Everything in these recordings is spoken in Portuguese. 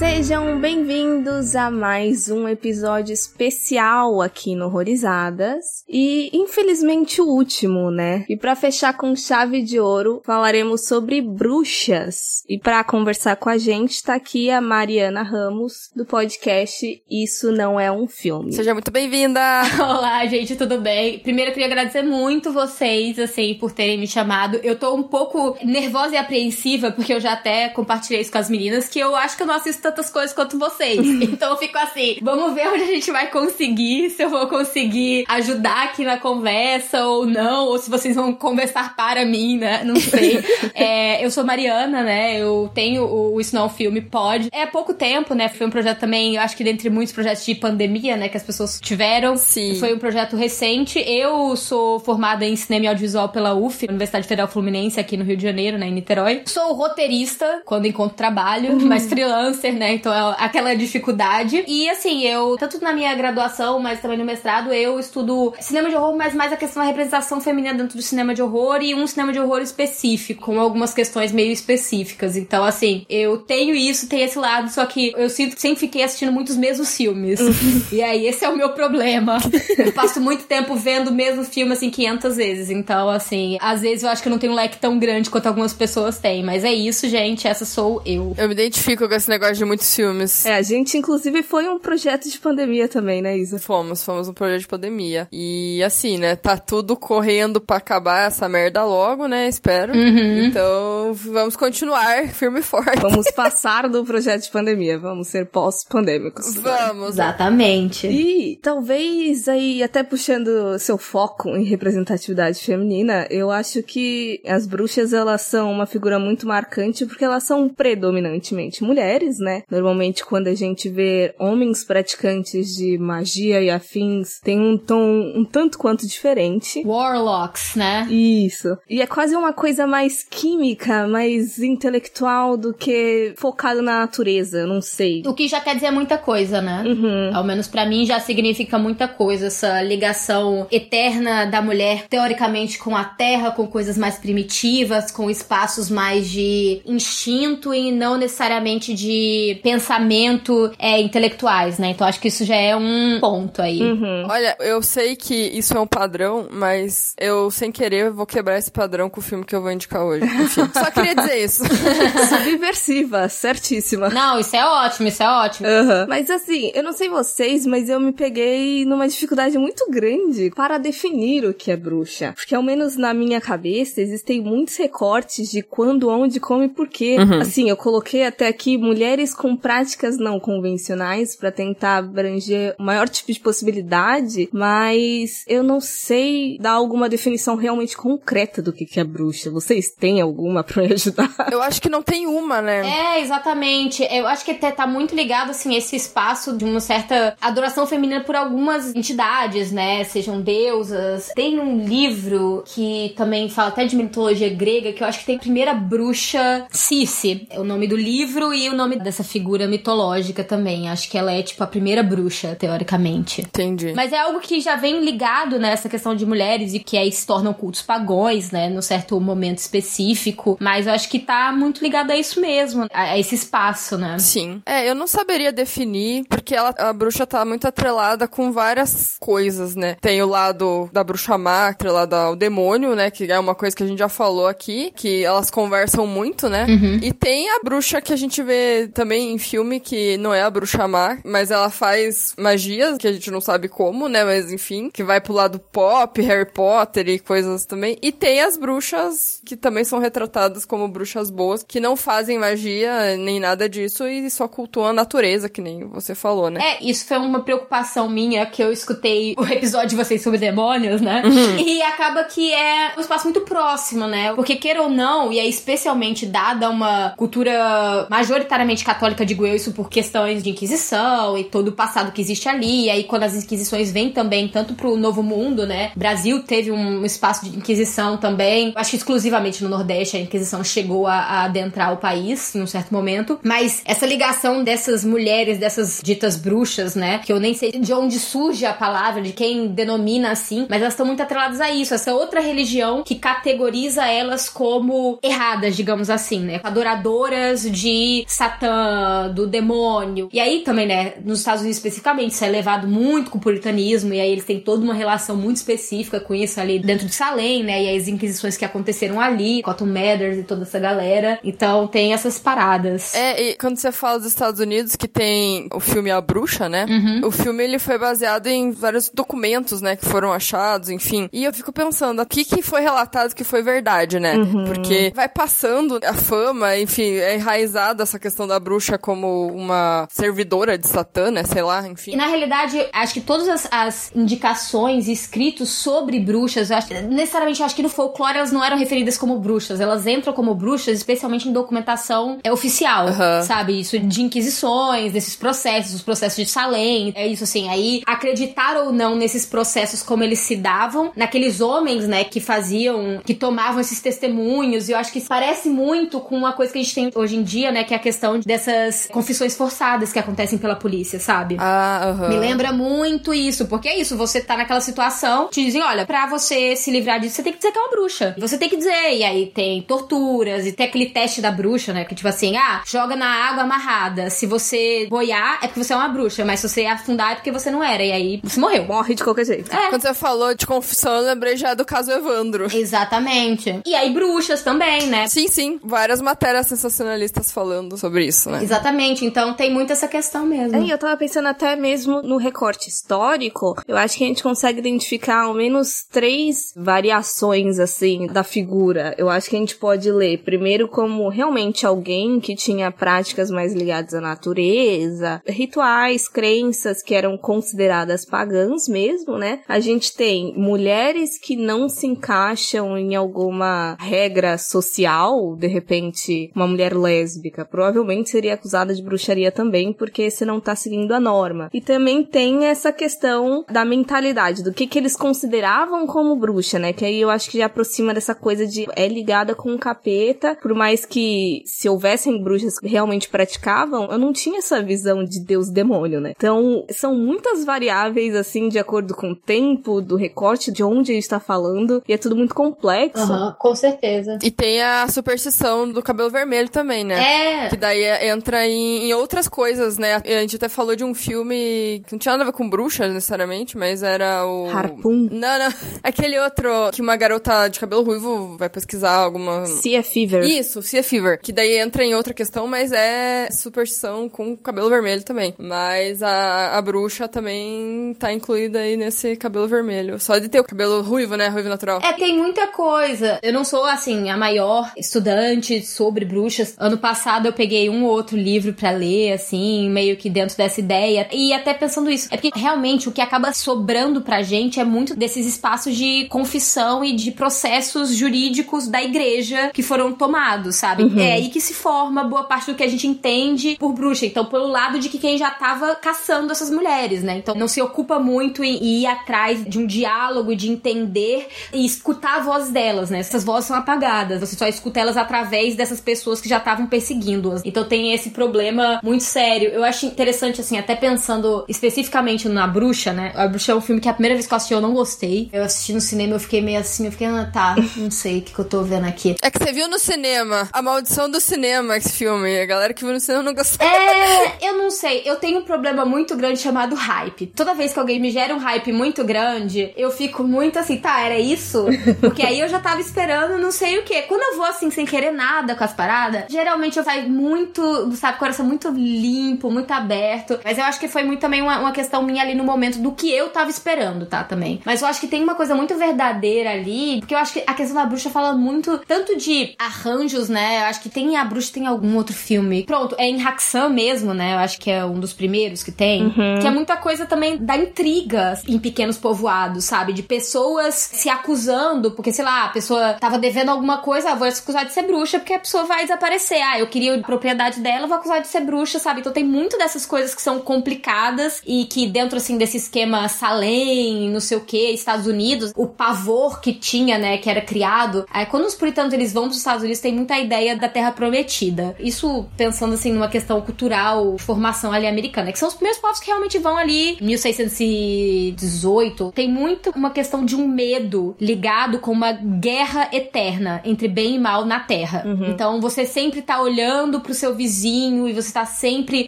Sejam bem-vindos a mais um episódio especial aqui no Horrorizadas e infelizmente o último, né? E para fechar com chave de ouro, falaremos sobre bruxas. E para conversar com a gente tá aqui a Mariana Ramos do podcast Isso não é um filme. Seja muito bem-vinda. Olá, gente, tudo bem? Primeiro eu queria agradecer muito vocês assim por terem me chamado. Eu tô um pouco nervosa e apreensiva porque eu já até compartilhei isso com as meninas que eu acho que eu não assisto tantas coisas quanto vocês. então eu fico assim, vamos ver onde a gente vai conseguir, se eu vou conseguir ajudar aqui na conversa ou não, ou se vocês vão conversar para mim, né? Não sei. é, eu sou Mariana, né? Eu tenho o Isso Não é um Filme Pode. É pouco tempo, né? Foi um projeto também, eu acho que dentre muitos projetos de pandemia, né? Que as pessoas tiveram. Sim. Foi um projeto recente. Eu sou formada em cinema e audiovisual pela UF, Universidade Federal Fluminense, aqui no Rio de Janeiro, né? Em Niterói. Sou roteirista quando encontro trabalho, mas freelancer, né? Então é aquela dificuldade. E assim, eu, tanto na minha graduação, mas também no mestrado, eu estudo cinema de horror, mas mais a questão da representação feminina dentro do cinema de horror e um cinema de horror específico, com algumas questões meio específicas. Então, assim, eu tenho isso, tenho esse lado, só que eu sinto que sempre fiquei assistindo muitos mesmos filmes. e aí, esse é o meu problema. Eu passo muito tempo vendo o mesmo filme, assim, 500 vezes. Então, assim, às vezes eu acho que eu não tenho um leque tão grande quanto algumas pessoas têm. Mas é isso, gente, essa sou eu. Eu me identifico com esse negócio de muitos filmes. É, a gente inclusive foi um projeto de pandemia também, né, Isa? Fomos, fomos um projeto de pandemia. E assim, né, tá tudo correndo pra acabar essa merda logo, né, espero. Uhum. Então, vamos continuar firme e forte. Vamos passar do projeto de pandemia, vamos ser pós-pandêmicos. Vamos. Exatamente. E talvez aí, até puxando seu foco em representatividade feminina, eu acho que as bruxas elas são uma figura muito marcante porque elas são predominantemente mulheres, né? Normalmente quando a gente vê homens praticantes de magia e afins, tem um tom um tanto quanto diferente. Warlocks, né? Isso. E é quase uma coisa mais química, mais intelectual do que focado na natureza, não sei. O que já quer dizer muita coisa, né? Uhum. Ao menos pra mim já significa muita coisa essa ligação eterna da mulher, teoricamente com a terra, com coisas mais primitivas, com espaços mais de instinto e não necessariamente de pensamento é, intelectuais, né? Então acho que isso já é um ponto aí. Uhum. Olha, eu sei que isso é um padrão, mas eu, sem querer, vou quebrar esse padrão com o filme que eu vou indicar hoje. Enfim, só queria dizer isso. Subversiva, certíssima. Não, isso é ótimo, isso é ótimo. Aham. Mas assim, eu não sei vocês, mas eu me peguei numa dificuldade muito grande para definir o que é bruxa. Porque ao menos na minha cabeça existem muitos recortes de quando, onde, como e por quê. Assim, eu coloquei até aqui mulheres com práticas não convencionais para tentar abranger o maior tipo de possibilidade, mas eu não sei dar alguma definição realmente concreta do que é bruxa. Vocês têm alguma para me ajudar? Eu acho que não tem uma, né? É, exatamente. Eu acho que até tá muito ligado, assim, esse espaço de uma certa adoração feminina por algumas entidades, né? Sejam deusas. Tem um livro que também fala até de mitologia grega, que eu acho que tem a primeira bruxa Cici. É o nome do livro e o nome dessa figura mitológica também. Acho que ela é, tipo, a primeira bruxa, teoricamente. Entendi. Mas é algo que já vem ligado nessa questão de mulheres e que aí se tornam cultos pagões, né? Num certo momento específico. Mas eu acho que tá muito ligado a isso mesmo, a, esse espaço, né? Sim. É, eu não saberia definir, porque ela, a bruxa tá muito atrelada com várias coisas, né? Tem o lado da bruxa má, atrelada ao demônio, né? Que é uma coisa que a gente já falou aqui, que elas conversam muito, né? E tem a bruxa que a gente vê também em filme, que não é a bruxa má, mas ela faz magias, que a gente não sabe como, né? Mas enfim, que vai pro lado pop, Harry Potter e coisas também. E tem as bruxas que também são retratadas como bruxas boas, que não fazem magia nem nada disso e só cultuam a natureza, que nem você falou, né? É, isso foi uma preocupação minha que eu escutei o episódio de vocês sobre demônios, né? E acaba que é um espaço muito próximo, né? Porque queira ou não, e é especialmente dada uma cultura majoritariamente católica católica, digo eu, isso por questões de Inquisição e todo o passado que existe ali. E aí, quando as Inquisições vêm também, tanto pro Novo Mundo, né? Brasil teve um espaço de Inquisição também. Acho que exclusivamente no Nordeste a Inquisição chegou a, a adentrar o país em um certo momento. Mas essa ligação dessas mulheres, dessas ditas bruxas, né? Que eu nem sei de onde surge a palavra, de quem denomina assim, mas elas estão muito atreladas a isso. Essa outra religião que categoriza elas como erradas, digamos assim, né? Adoradoras de Satã, do demônio. E aí também, né, nos Estados Unidos especificamente, isso é levado muito com o puritanismo, e aí eles têm toda uma relação muito específica com isso ali dentro de Salem, né? E as inquisições que aconteceram ali, Cotton Mathers e toda essa galera. Então tem essas paradas. É, e quando você fala dos Estados Unidos, que tem o filme A Bruxa, né? Uhum. O filme ele foi baseado em vários documentos, né, que foram achados, enfim. E eu fico pensando, o que que foi relatado que foi verdade, né? Uhum. Porque vai passando a fama, enfim, é enraizada essa questão da bruxa como uma servidora de Satã, né? Sei lá, enfim. E na realidade, acho que todas as, as indicações escritos sobre bruxas, eu acho, necessariamente eu acho que no folclore elas não eram referidas como bruxas, elas entram como bruxas, especialmente em documentação é, oficial, uhum. sabe? Isso de inquisições, desses processos, os processos de Salem, é isso assim, aí acreditar ou não nesses processos como eles se davam, naqueles homens, né, que faziam, que tomavam esses testemunhos, e eu acho que parece muito com uma coisa que a gente tem hoje em dia, né, que é a questão dessas confissões forçadas que acontecem pela polícia, sabe? Ah, uhum. Me lembra muito isso, porque é isso, você tá naquela situação, te dizem, olha, pra você se livrar disso, você tem que dizer que é uma bruxa. Você tem que dizer, e aí tem torturas, e tem aquele teste da bruxa, né, que tipo assim, ah, joga na água amarrada, se você boiar é porque você é uma bruxa, mas se você afundar é porque você não era, e aí você morreu. Morre de qualquer jeito. É. Quando você falou de confissão, eu lembrei já do caso Evandro. Exatamente. E aí bruxas também, né? Sim, sim. Várias matérias sensacionalistas falando sobre isso, né? Exatamente. Então tem muito essa questão mesmo. É, eu tava pensando até mesmo no recorte histórico, eu acho que a gente consegue identificar ao menos três variações, assim, da figura. Eu acho que a gente pode ler primeiro como realmente alguém que tinha práticas mais ligadas à natureza, rituais, crenças que eram consideradas pagãs mesmo, né? A gente tem mulheres que não se encaixam em alguma regra social, de repente, uma mulher lésbica provavelmente seria acusada de bruxaria também, porque você não tá seguindo a norma. E também tem essa questão da mentalidade, do que que eles consideravam como bruxa, né? Que aí eu acho que já aproxima dessa coisa de é ligada com o capeta, por mais que se houvessem bruxas que realmente praticavam, eu não tinha essa visão de Deus demônio, né? Então, são muitas variáveis assim de acordo com o tempo, do recorte de onde a gente tá falando, e é tudo muito complexo. Uhum, com certeza. E tem a superstição do cabelo vermelho também, né? É. Que daí entra em, em outras coisas, né? A gente até falou de um filme que não tinha nada a ver com bruxa necessariamente, mas era o Harpoon. Não, não. Aquele outro que uma garota de cabelo ruivo vai pesquisar alguma. Sea Fever. Isso, Sea Fever. Que daí entra em outra questão, mas é superstição com cabelo vermelho também. Mas a, a bruxa também tá incluída aí nesse cabelo vermelho. Só de ter o cabelo ruivo, né? Ruivo natural. É, tem muita coisa. Eu não sou, assim, a maior estudante sobre bruxas. Ano passado eu peguei um ou outro livro para ler, assim, meio que dentro dessa ideia. E até pensando isso. É porque realmente o que acaba sobrando pra gente é muito desses espaços de confissão e de processos jurídicos da igreja que foram tomados, sabe? Uhum. É aí que se forma boa parte do que a gente entende por bruxa. Então, pelo lado de que quem já tava caçando essas mulheres, né? Então, não se ocupa muito em ir atrás de um diálogo, de entender e escutar a voz delas, né? Essas vozes são apagadas. Você só escuta elas através dessas pessoas que já estavam perseguindo-as. Então, tem esse problema muito sério. Eu acho interessante, assim, até pensando especificamente na bruxa, né? A bruxa é um filme que a primeira vez que eu assisti eu não gostei. Eu assisti no cinema, eu fiquei meio assim, eu fiquei, ah, tá, não sei o que, que eu tô vendo aqui. É que você viu no cinema. A maldição do cinema, esse filme. A galera que viu no cinema não gostou. É, eu não sei. Eu tenho um problema muito grande chamado hype. Toda vez que alguém me gera um hype muito grande, eu fico muito assim, tá, era isso? Porque aí eu já tava esperando não sei o que. Quando eu vou assim, sem querer nada com as paradas, geralmente eu saio muito, sabe, coração muito limpo, muito aberto. Mas eu acho que foi muito também uma, uma questão minha ali no momento do que eu tava esperando, tá? Também. Mas eu acho que tem uma coisa muito verdadeira ali, porque eu acho que a questão da bruxa fala muito tanto de arranjos, né? Eu acho que tem a bruxa tem algum outro filme. Pronto, é em Haxan mesmo, né? Eu acho que é um dos primeiros que tem, Uhum. que é muita coisa também da intriga em pequenos povoados, sabe? De pessoas se acusando, porque, sei lá, a pessoa tava devendo alguma coisa, ah, vou acusar de ser bruxa, porque a pessoa vai desaparecer. Ah, eu queria a propriedade dela, vou acusar de ser bruxa, sabe? Então tem muito dessas coisas que são complicadas e que dentro, assim, desse esquema Salem, não sei o que, Estados Unidos, o pavor que tinha, né, que era criado. Aí quando os puritanos eles vão pros Estados Unidos, tem muita ideia da Terra Prometida. Isso pensando, assim, numa questão cultural, formação ali americana, que são os primeiros povos que realmente vão ali, 1618. Tem muito uma questão de um medo ligado com uma guerra eterna entre bem e mal na Terra. Então você sempre tá olhando pro seu vizinho e você tá sempre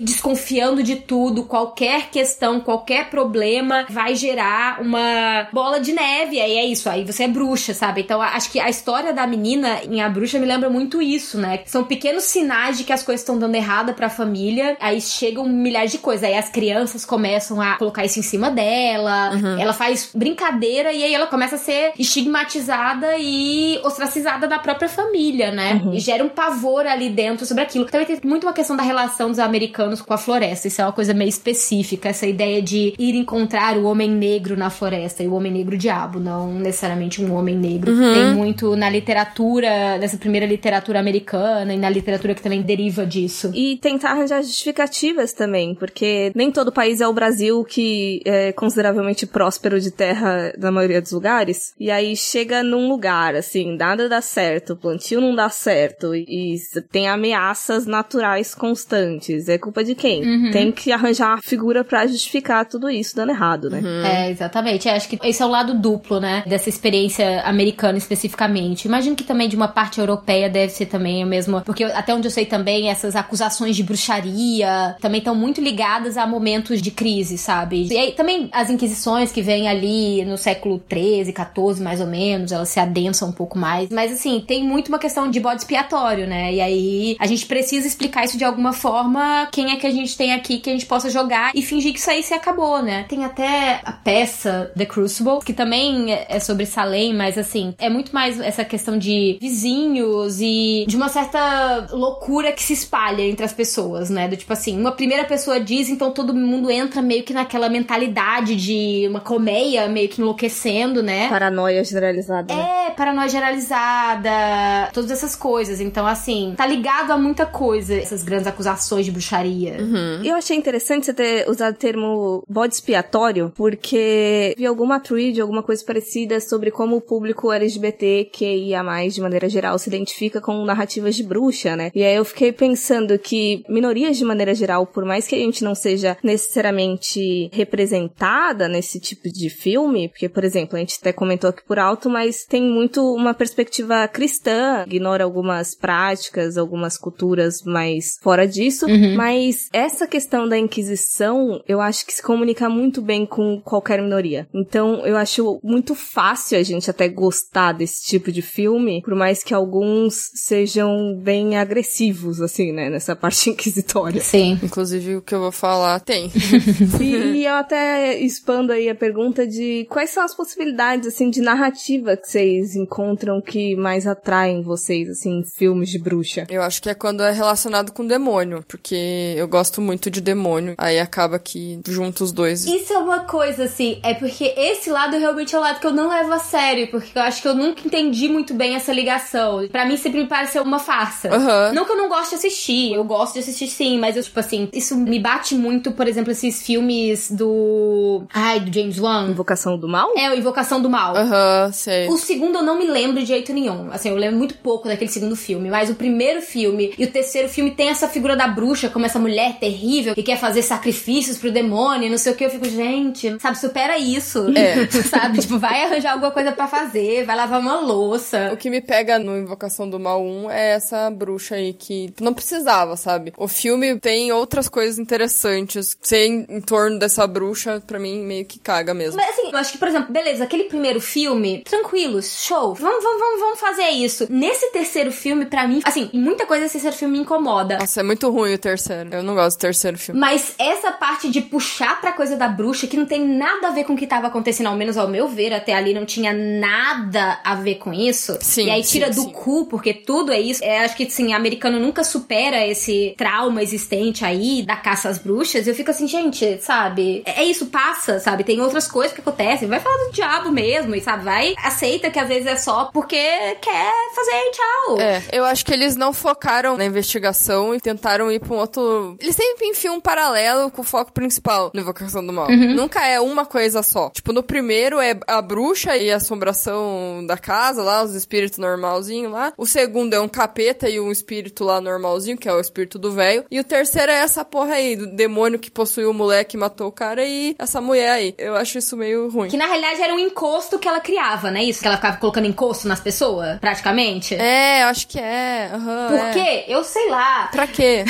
desconfiando de tudo, qualquer questão, qualquer problema vai gerar uma bola de neve. Aí é isso, aí você é bruxa, sabe? Então acho que a história da menina em A Bruxa me lembra muito isso, né? São pequenos sinais de que as coisas estão dando errada pra família, aí chegam milhares de coisas. Aí as crianças começam a colocar isso em cima dela, ela faz brincadeira e aí ela começa a ser estigmatizada e ostracizada na própria família, né? E gera um pavor ali dentro sobre aquilo. Também tem muito uma questão da relação dos americanos com a floresta. Isso é uma coisa meio específica, essa ideia de ir encontrar o homem negro na floresta e o homem negro diabo, não necessariamente um homem negro. Tem muito na literatura, nessa primeira literatura americana e na literatura que também deriva disso. E tentar arranjar justificativas também, porque nem todo país é o Brasil, que é consideravelmente próspero de terra na maioria dos lugares. E aí chega num lugar, assim, nada dá certo, o plantio não dá certo, e tem ameaças naturais constantes. É culpa de quem? Tem que arranjar uma figura pra justificar tudo isso dando errado, né? É, exatamente. É, acho que esse é o lado duplo, né? Dessa experiência americana especificamente. Imagino que também de uma parte europeia deve ser também o mesmo. Porque até onde eu sei também, essas acusações de bruxaria também estão muito ligadas a momentos de crise, sabe? E aí também as inquisições que vêm ali no século 13, 14, mais ou menos, elas se adensam um pouco mais. Mas assim, tem muito uma questão de bode expiatório, né? E aí a gente precisa explicar isso de alguma forma. Quem é que a gente tem aqui que a gente possa jogar e fingir que isso aí se acabou, né? Tem até a peça The Crucible, que também é é sobre Salem, mas assim, é muito mais essa questão de vizinhos e de uma certa loucura que se espalha entre as pessoas, né? Do tipo assim, uma primeira pessoa diz, então todo mundo entra meio que naquela mentalidade de uma colmeia meio que enlouquecendo, né? Paranoia generalizada. né? É, paranoia generalizada, todas essas coisas. Então, assim, tá ligado a muita coisa, essas grandes acusações de bruxaria. E Eu achei interessante você ter usado o termo bode expiatório, porque vi alguma thread, alguma coisa parecida sobre como o público LGBT que ia mais de maneira geral se identifica com narrativas de bruxa, né? E aí eu fiquei pensando que minorias de maneira geral, por mais que a gente não seja necessariamente representada nesse tipo de filme, porque, por exemplo, a gente até comentou aqui por alto, mas tem muito uma perspectiva cristã, ignora algumas práticas, algumas culturas mais fora disso, mas essa questão da Inquisição, eu acho que se comunica muito bem com qualquer minoria. Então, eu acho muito fácil a gente até gostar desse tipo de filme, por mais que alguns sejam bem agressivos, assim, né, nessa parte inquisitória. Sim. Inclusive, o que eu vou falar tem. E eu até expando aí a pergunta de quais são as possibilidades, assim, de narrativa que vocês encontram que mais atraem vocês, assim, em filmes de bruxa. Eu acho que é quando é relacionado com demônio, porque eu gosto muito de demônio. Aí acaba que junta os dois. Isso é uma coisa, assim, é porque esse lado realmente é o lado que eu não levo a sério, porque eu acho que eu nunca entendi muito bem essa ligação. Pra mim sempre me pareceu uma farsa. Aham. Não que eu não goste de assistir, eu gosto de assistir sim, mas eu, tipo assim, isso me bate muito, por exemplo, esses filmes do. Ai, do James Wan. Invocação do Mal? É, o Invocação do Mal. Aham, sei. O segundo eu não me lembro de jeito nenhum. Assim, eu lembro muito pouco daquele segundo filme. Mas o primeiro filme e o terceiro filme tem essa figura da bruxa como essa mulher terrível que quer fazer sacrifícios pro demônio, não sei o que. Eu fico, gente, sabe, supera isso. É. sabe? Tipo, vai arranjar alguma coisa pra fazer, vai lavar uma louça. O que me pega no Invocação do Mal 1 é essa bruxa aí que não precisava, sabe? O filme tem outras coisas interessantes. Ser em, em torno dessa bruxa, pra mim, meio que caga mesmo. Mas assim, eu acho que, por exemplo, beleza, aquele primeiro filme, tranquilos, show. Vamos, vamos, vamos, vamos fazer isso. Nesse terceiro filme, pra mim, assim, muita coisa desse terceiro filme me incomoda. Nossa, é muito ruim o terceiro. Eu não gosto do terceiro filme. Mas essa parte de puxar pra coisa da bruxa, que não tem nada a ver com o que tava acontecendo, ao menos ao meu ver, até ali não tinha nada a ver com isso. Sim, E aí tira sim, do sim. cu, porque tudo é isso. É, acho que, assim, americano nunca supera esse trauma existente aí. da caça às bruxas, eu fico assim, gente, sabe? É isso, passa, sabe? Tem outras coisas que acontecem. Vai falar do diabo mesmo, e sabe? Vai, aceita que às vezes é só porque quer fazer tchau. É, eu acho que eles não focaram na investigação e tentaram ir pra um outro. Eles sempre enfiam um paralelo com o foco principal na Invocação do Mal. Uhum. Nunca é uma coisa só. Tipo, no primeiro é a bruxa e a assombração da casa lá, os espíritos normalzinho lá. O segundo é um capeta e um espírito lá normalzinho, que é o espírito do velho. E o terceiro é essa porra aí, do demônio que possuiu o moleque e matou o cara e essa mulher aí. Eu acho isso meio ruim. Que na realidade era um encosto que ela criava, né? Isso, que ela ficava colocando encosto nas pessoas, praticamente. É, eu acho que é. Uhum, Por é. Eu sei lá. Pra quê?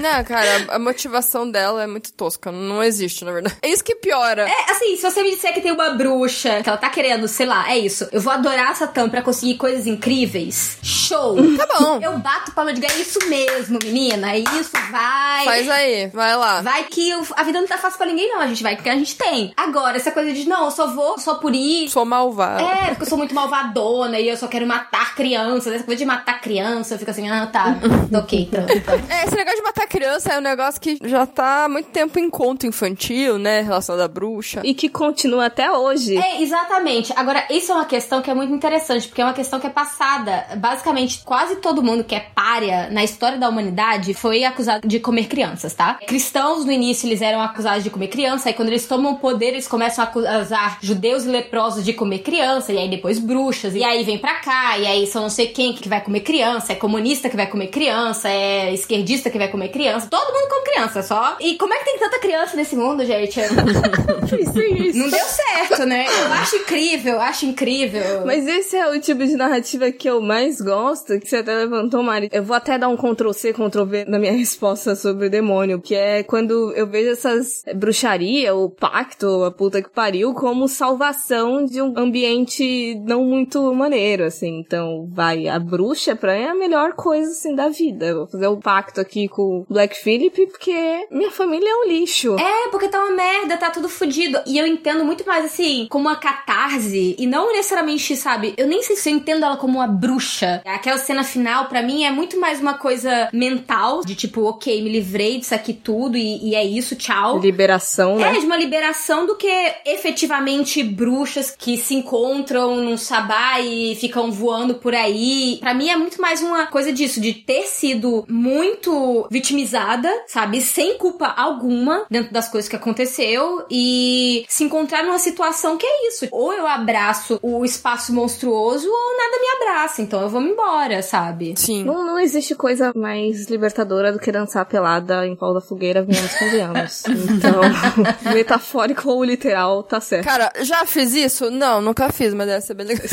não, cara, a motivação dela é muito tosca. Não existe, na verdade. É isso que piora. É, assim, se você me disser que tem uma bruxa, que ela tá querendo, sei lá, é isso. Eu vou adorar Satã pra conseguir coisas incríveis. Show! Tá bom. Eu bato palma de ganho, é isso mesmo, menina. É isso, vai. Faz aí, vai lá. Vai que o- a vida não tá fácil pra ninguém, não. A gente vai porque a gente tem. Agora, essa coisa de, não, eu só vou só por ir. Sou malvada. É, porque eu sou muito malvadona e eu só quero matar crianças. Essa coisa de matar criança, eu fico assim, ah, tá. ok, pronto. É, esse negócio de matar criança é um negócio que já tá há muito tempo em conto infantil, né? Relação da bruxa. E que continua até hoje. É, exatamente. Agora, isso é uma questão que é muito interessante, porque é uma questão que é passada. Basicamente, quase todo mundo que é párea na história da humanidade foi acusado de comer crianças, tá? Cristãos, no início, eles eram acusados de comer criança, aí quando eles tomam o poder, eles começam a acusar judeus e leprosos de comer criança, e aí depois bruxas, e aí vem pra cá, e aí são não sei quem que vai comer criança, é comunista que vai comer criança, é esquerdista que vai comer criança, todo mundo come criança, só. E como é que tem tanta criança nesse mundo, gente? Não deu certo, né? Eu acho incrível, acho incrível. Mas esse é o tipo de narrativa que eu mais gosto, que você até levantou, Mari. Eu vou até dar um Ctrl-C, Ctrl-V na minha resposta sobre o demônio, que é quando eu vejo essas bruxaria, o pacto, a puta que pariu, como salvação de um ambiente não muito maneiro, assim. Então, vai, a bruxa pra mim é a melhor coisa, assim, da vida. Vou fazer o pacto aqui com o Black Phillip, porque minha família é um lixo. É, porque tá uma merda, tá tudo fudido. E eu entendo muito mais assim, como uma catarse. E não necessariamente, sabe? Eu nem sei se eu entendo ela como uma bruxa. Aquela cena final, pra mim, é muito mais uma coisa mental. De tipo, ok, me livrei disso aqui tudo e, e é isso, tchau. Liberação, né? É, de uma liberação do que efetivamente bruxas que se encontram num sabá e ficam voando por aí. Pra mim é muito mais uma coisa disso, de ter sido muito vitimizada, sabe? Sem culpa alguma dentro das coisas que aconteceu e se encontrar numa situação que é isso. Ou eu abraço o espaço monstruoso ou nada me abraça. Então eu vou me embora, sabe? Sim. Não, não existe coisa mais libertadora do que dançar pelada em pau da fogueira, venhamos convenhamos. Então, metafórico ou literal, tá certo. Cara, já fiz isso? Não, nunca fiz, mas deve ser bem legal.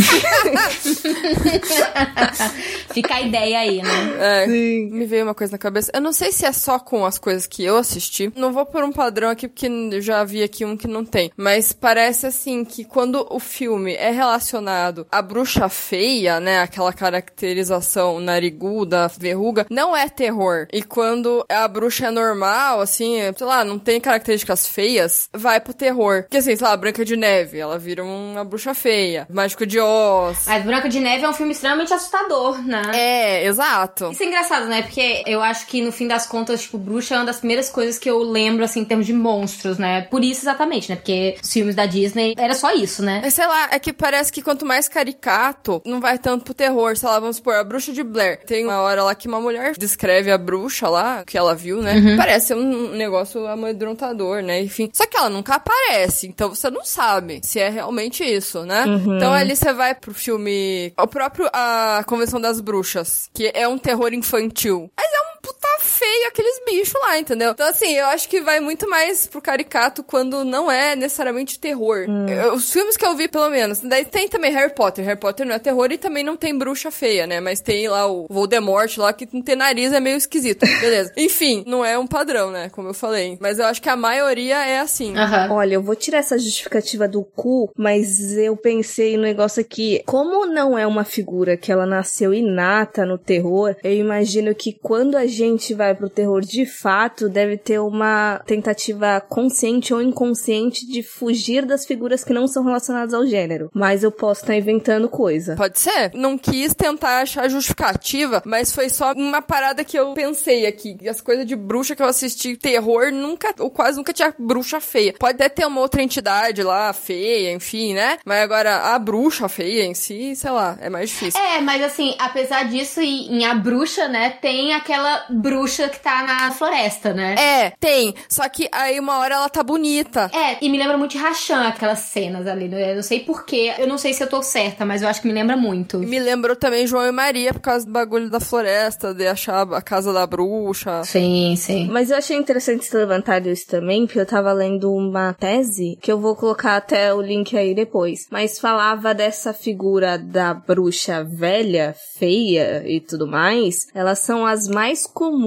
Fica a ideia aí, né? É, Sim. me veio uma coisa na cabeça. Eu não sei se é só com as coisas que eu assisti. Não vou por um padrão aqui, porque eu já vi aqui um que não tem. Mas parece assim que quando o filme é relacionado à bruxa feia, né? Aquela caracterização nariguda, verruga, não é terror. E quando a bruxa é normal, assim, sei lá, não tem características feias, vai pro terror. Porque assim, sei lá, Branca de Neve, ela vira uma bruxa feia. Mágico de Oz. Mas Branca de Neve é um filme extremamente assustador, né? É, exato. Isso é engraçado, né? Porque eu acho que no fim das contas, tipo, bruxa é uma das primeiras coisas que eu lembro, assim, em termos de monstros, né? Por isso exatamente, né? Porque os filmes da Disney era só isso, né? Mas sei lá, é que parece que quanto mais caricato, não vai tanto pro terror. Sei lá, vamos supor, a bruxa de Blair. Tem uma hora lá que uma mulher descreve a bruxa lá, que ela viu, né? Parece um negócio amedrontador, né? Enfim. Só que ela nunca aparece, então você não sabe se é realmente isso, né? Então ali você vai pro filme. O próprio A Convenção das Bruxas, que é um terror infantil. Mas é um feio aqueles bichos lá, entendeu? Então, assim, eu acho que vai muito mais pro caricato quando não é necessariamente terror. Eu- Os filmes que eu vi, pelo menos. Daí tem também Harry Potter. Harry Potter não é terror e também não tem bruxa feia, né? Mas tem lá o Voldemort lá que não tem nariz, é meio esquisito. Beleza. Enfim, não é um padrão, né? Como eu falei. Mas eu acho que a maioria é assim. Aham. Olha, eu vou tirar essa justificativa do cu, mas eu pensei no negócio aqui. Como não é uma figura que ela nasceu inata no terror, eu imagino que quando a gente gente vai pro terror de fato, deve ter uma tentativa consciente ou inconsciente de fugir das figuras que não são relacionadas ao gênero. Mas eu posso estar tá inventando coisa. Pode ser. Não quis tentar achar justificativa, mas foi só uma parada que eu pensei aqui. E as coisas de bruxa que eu assisti, terror, nunca, ou quase nunca tinha bruxa feia. Pode até ter uma outra entidade lá, feia, enfim, né? Mas agora, a bruxa feia em si, sei lá, é mais difícil. É, mas assim, apesar disso, em A Bruxa, né, tem aquela bruxa que tá na floresta, né? É, tem. Só que aí uma hora ela tá bonita. É, e me lembra muito de Rachan, aquelas cenas ali. Né? Eu não sei porquê, eu não sei se eu tô certa, mas eu acho que me lembra muito. Me lembrou também João e Maria, por causa do bagulho da floresta, de achar a casa da bruxa. Sim, sim. Mas eu achei interessante se levantar isso também, porque eu tava lendo uma tese, que eu vou colocar até o link aí depois, mas falava dessa figura da bruxa velha, feia e tudo mais. Elas são as mais comuns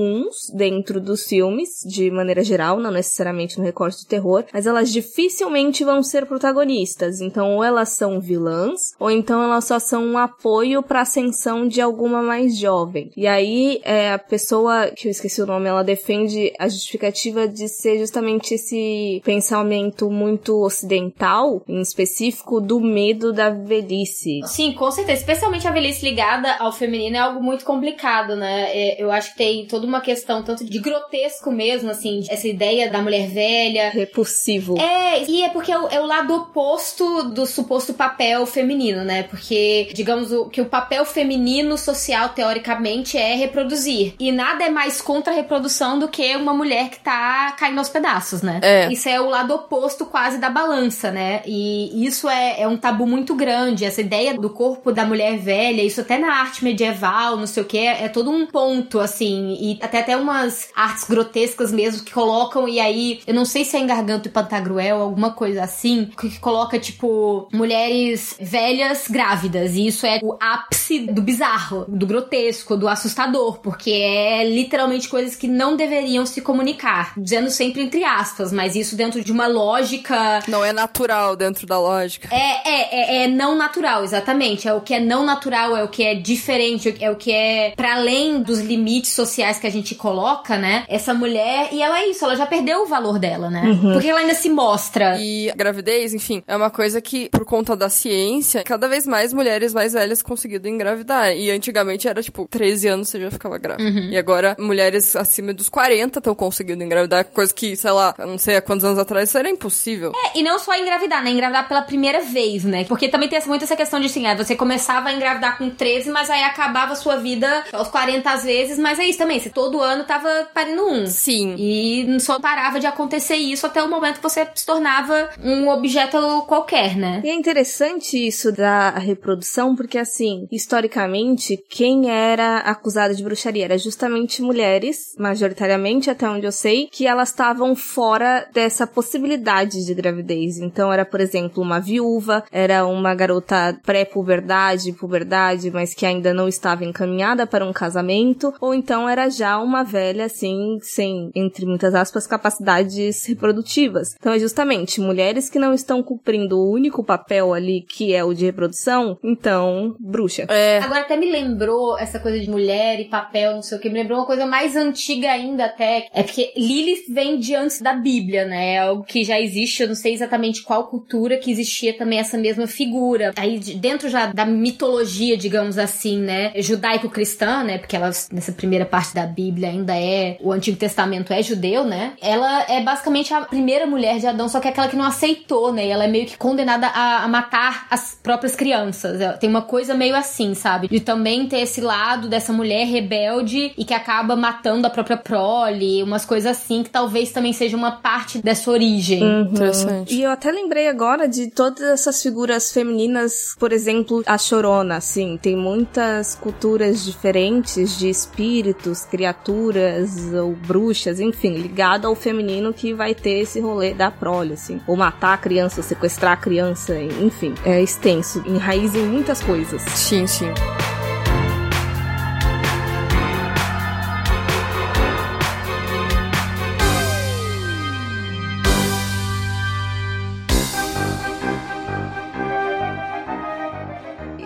dentro dos filmes, de maneira geral, não necessariamente no recorte de terror, mas elas dificilmente vão ser protagonistas. Então, ou elas são vilãs, ou então elas só são um apoio para ascensão de alguma mais jovem. E aí, é, a pessoa, que eu esqueci o nome, ela defende a justificativa de ser justamente esse pensamento muito ocidental, em específico, do medo da velhice. Sim, com certeza. Especialmente a velhice ligada ao feminino é algo muito complicado, né? É, eu acho que tem toda uma questão tanto de grotesco mesmo, assim, essa ideia da mulher velha. Repulsivo. É, e é porque é o, é o lado oposto do suposto papel feminino, né? Porque, digamos, o, que o papel feminino social, teoricamente, é reproduzir. E nada é mais contra a reprodução do que uma mulher que tá caindo aos pedaços, né? É. Isso é o lado oposto quase da balança, né? E isso é, é um tabu muito grande. Essa ideia do corpo da mulher velha, isso até na arte medieval, não sei o que, é, é todo um ponto, assim. E até até umas artes grotescas mesmo que colocam, e aí, eu não sei se é em Garganto e Pantagruel, alguma coisa assim, que coloca, tipo, mulheres velhas grávidas. E isso é o ápice do bizarro, do grotesco, do assustador, porque é literalmente coisas que não deveriam se comunicar. Dizendo sempre entre aspas, mas isso dentro de uma lógica. Não é natural dentro da lógica. É, é, é, é não natural, exatamente. É o que é não natural, é o que é diferente, é o que é para além dos limites sociais que a gente coloca, né? Essa mulher, e ela é isso, ela já perdeu o valor dela, né? Uhum. Porque ela ainda se mostra. E a gravidez, enfim, é uma coisa que, por conta da ciência, cada vez mais mulheres mais velhas conseguiram engravidar. E antigamente era tipo, 13 anos você já ficava grávida. Uhum. E agora, mulheres acima dos 40 estão conseguindo engravidar, coisa que, sei lá, não sei há quantos anos atrás isso era impossível. É, e não só engravidar, né? Engravidar pela primeira vez, né? Porque também tem muito essa questão de assim, ah, você começava a engravidar com 13, mas aí acabava a sua vida aos 40 às vezes, mas é isso também, você todo ano tava parindo um. Sim. E só parava de acontecer isso até o momento que você se tornava um objeto qualquer, né? E é interessante isso da reprodução, porque assim, historicamente, quem era acusado de bruxaria era justamente mulheres, majoritariamente, até onde eu sei, que elas estavam fora dessa possibilidade de gravidez. Então era, por exemplo, uma viúva, era uma garota pré-puberdade, puberdade, mas que ainda não estava encaminhada para um casamento, ou então era já uma velha, assim, sem, entre muitas aspas, capacidades reprodutivas. Então é justamente mulheres que não estão cumprindo o único papel ali, que é o de reprodução, então, bruxa. É. Agora até me lembrou essa coisa de mulher e papel, não sei o que, me lembrou uma coisa mais antiga ainda até, é porque Lilith vem de antes da Bíblia, né? É algo que já existe, eu não sei exatamente qual cultura que existia também essa mesma figura. Aí dentro já da mitologia, digamos assim, né, judaico-cristã, né, porque ela nessa primeira parte da Bíblia ainda é o Antigo Testamento é judeu, né? Ela é basicamente a primeira mulher de Adão, só que é aquela que não aceitou, né? E ela é meio que condenada a, a matar as próprias crianças. Tem uma coisa meio assim, sabe? De também ter esse lado dessa mulher rebelde e que acaba matando a própria prole, umas coisas assim que talvez também seja uma parte dessa origem. Uhum. Interessante. E eu até lembrei agora de todas essas figuras femininas, por exemplo, a Chorona, assim, tem muitas culturas diferentes de espíritos, criaturas ou bruxas, enfim, ligado ao feminino que vai ter esse rolê da prole, assim, ou matar a criança, sequestrar a criança, enfim, é extenso, enraiza em muitas coisas. Sim, sim.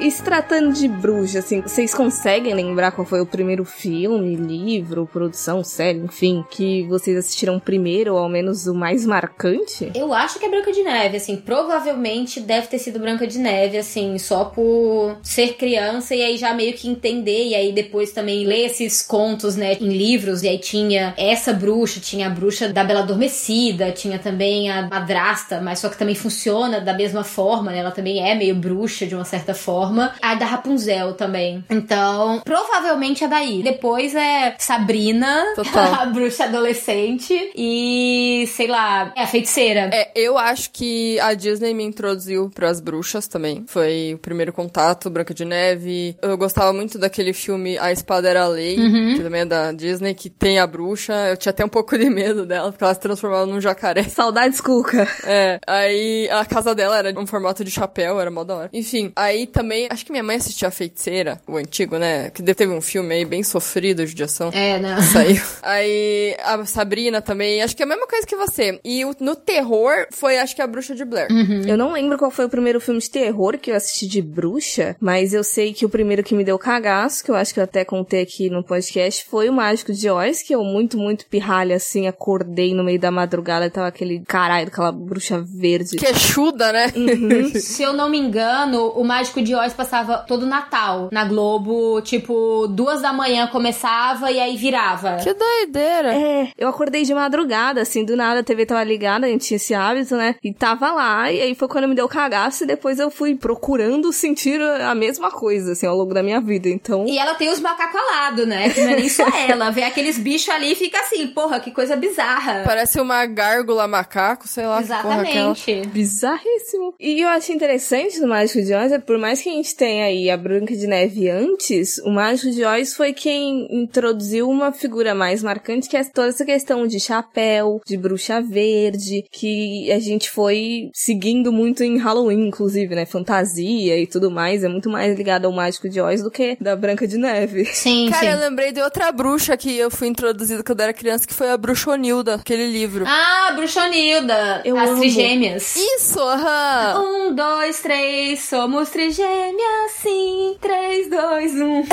E se tratando de bruxa, assim, vocês conseguem lembrar qual foi o primeiro filme, livro, produção, série, enfim, que vocês assistiram primeiro, ou ao menos o mais marcante? Eu acho que é Branca de Neve, assim, provavelmente deve ter sido Branca de Neve, assim, só por ser criança e aí já meio que entender, e aí depois também ler esses contos, né, em livros, e aí tinha essa bruxa, tinha a bruxa da Bela Adormecida, tinha também a madrasta, mas só que também funciona da mesma forma, né, ela também é meio bruxa de uma certa forma. A da Rapunzel também. Então, provavelmente é daí. Depois é Sabrina, a bruxa adolescente, e sei lá, é a feiticeira. É, eu acho que a Disney me introduziu pras bruxas também. Foi o primeiro contato, Branca de Neve. Eu gostava muito daquele filme A Espada Era a Lei, que também é da Disney, que tem a bruxa. Eu tinha até um pouco de medo dela, porque ela se transformava num jacaré. Saudades, Cuca. É, aí a casa dela era um formato de chapéu, era mó da hora. Enfim, aí também, acho que minha mãe assistia A Feiticeira, o antigo, né? Que teve um filme aí bem sofrido de judiação. É, né? Saiu. Aí a Sabrina também, acho que é a mesma coisa que você. E o- no terror foi, acho que a Bruxa de Blair. Eu não lembro qual foi o primeiro filme de terror que eu assisti de bruxa, mas eu sei que o primeiro que me deu cagaço, que eu acho que eu até contei aqui no podcast, foi o Mágico de Oz, que eu muito, muito pirralha assim, acordei no meio da madrugada e tava aquele caralho, aquela bruxa verde. Queixuda, né? Se eu não me engano, o Mágico de Oz passava todo Natal na Globo, tipo, duas da manhã começava e aí virava. Que doideira. É, eu acordei de madrugada, assim, do nada a TV tava ligada, a gente tinha esse hábito, né? E tava lá, e aí foi quando me deu cagaço, e depois eu fui procurando sentir a mesma coisa, assim, ao longo da minha vida. Então, E ela tem os macacos alados, né? Que não é nem só ela. Vê aqueles bichos ali e fica assim, porra, que coisa bizarra. Parece uma gárgula macaco, sei lá. porra é ela. Exatamente. bizarríssimo. E eu acho interessante no Mágico de Oz, é por mais que a gente tenha aí a Branca de Neve antes, o Mágico de Oz foi quem introduziu uma figura mais marcante, que é toda essa questão de chapéu, de bruxa verde, que a gente foi seguindo muito em Halloween, inclusive, né? Fantasia e tudo mais, é muito mais ligado ao Mágico de Oz do que da Branca de Neve. Sim, Cara, sim. eu lembrei de outra bruxa que eu fui introduzida quando eu era criança, que foi a Bruxonilda, aquele livro. Ah, Bruxonilda. Eu As amo. trigêmeas. Isso, aham. Um, dois, três, somos trigêmeas, sim. Três, dois, um.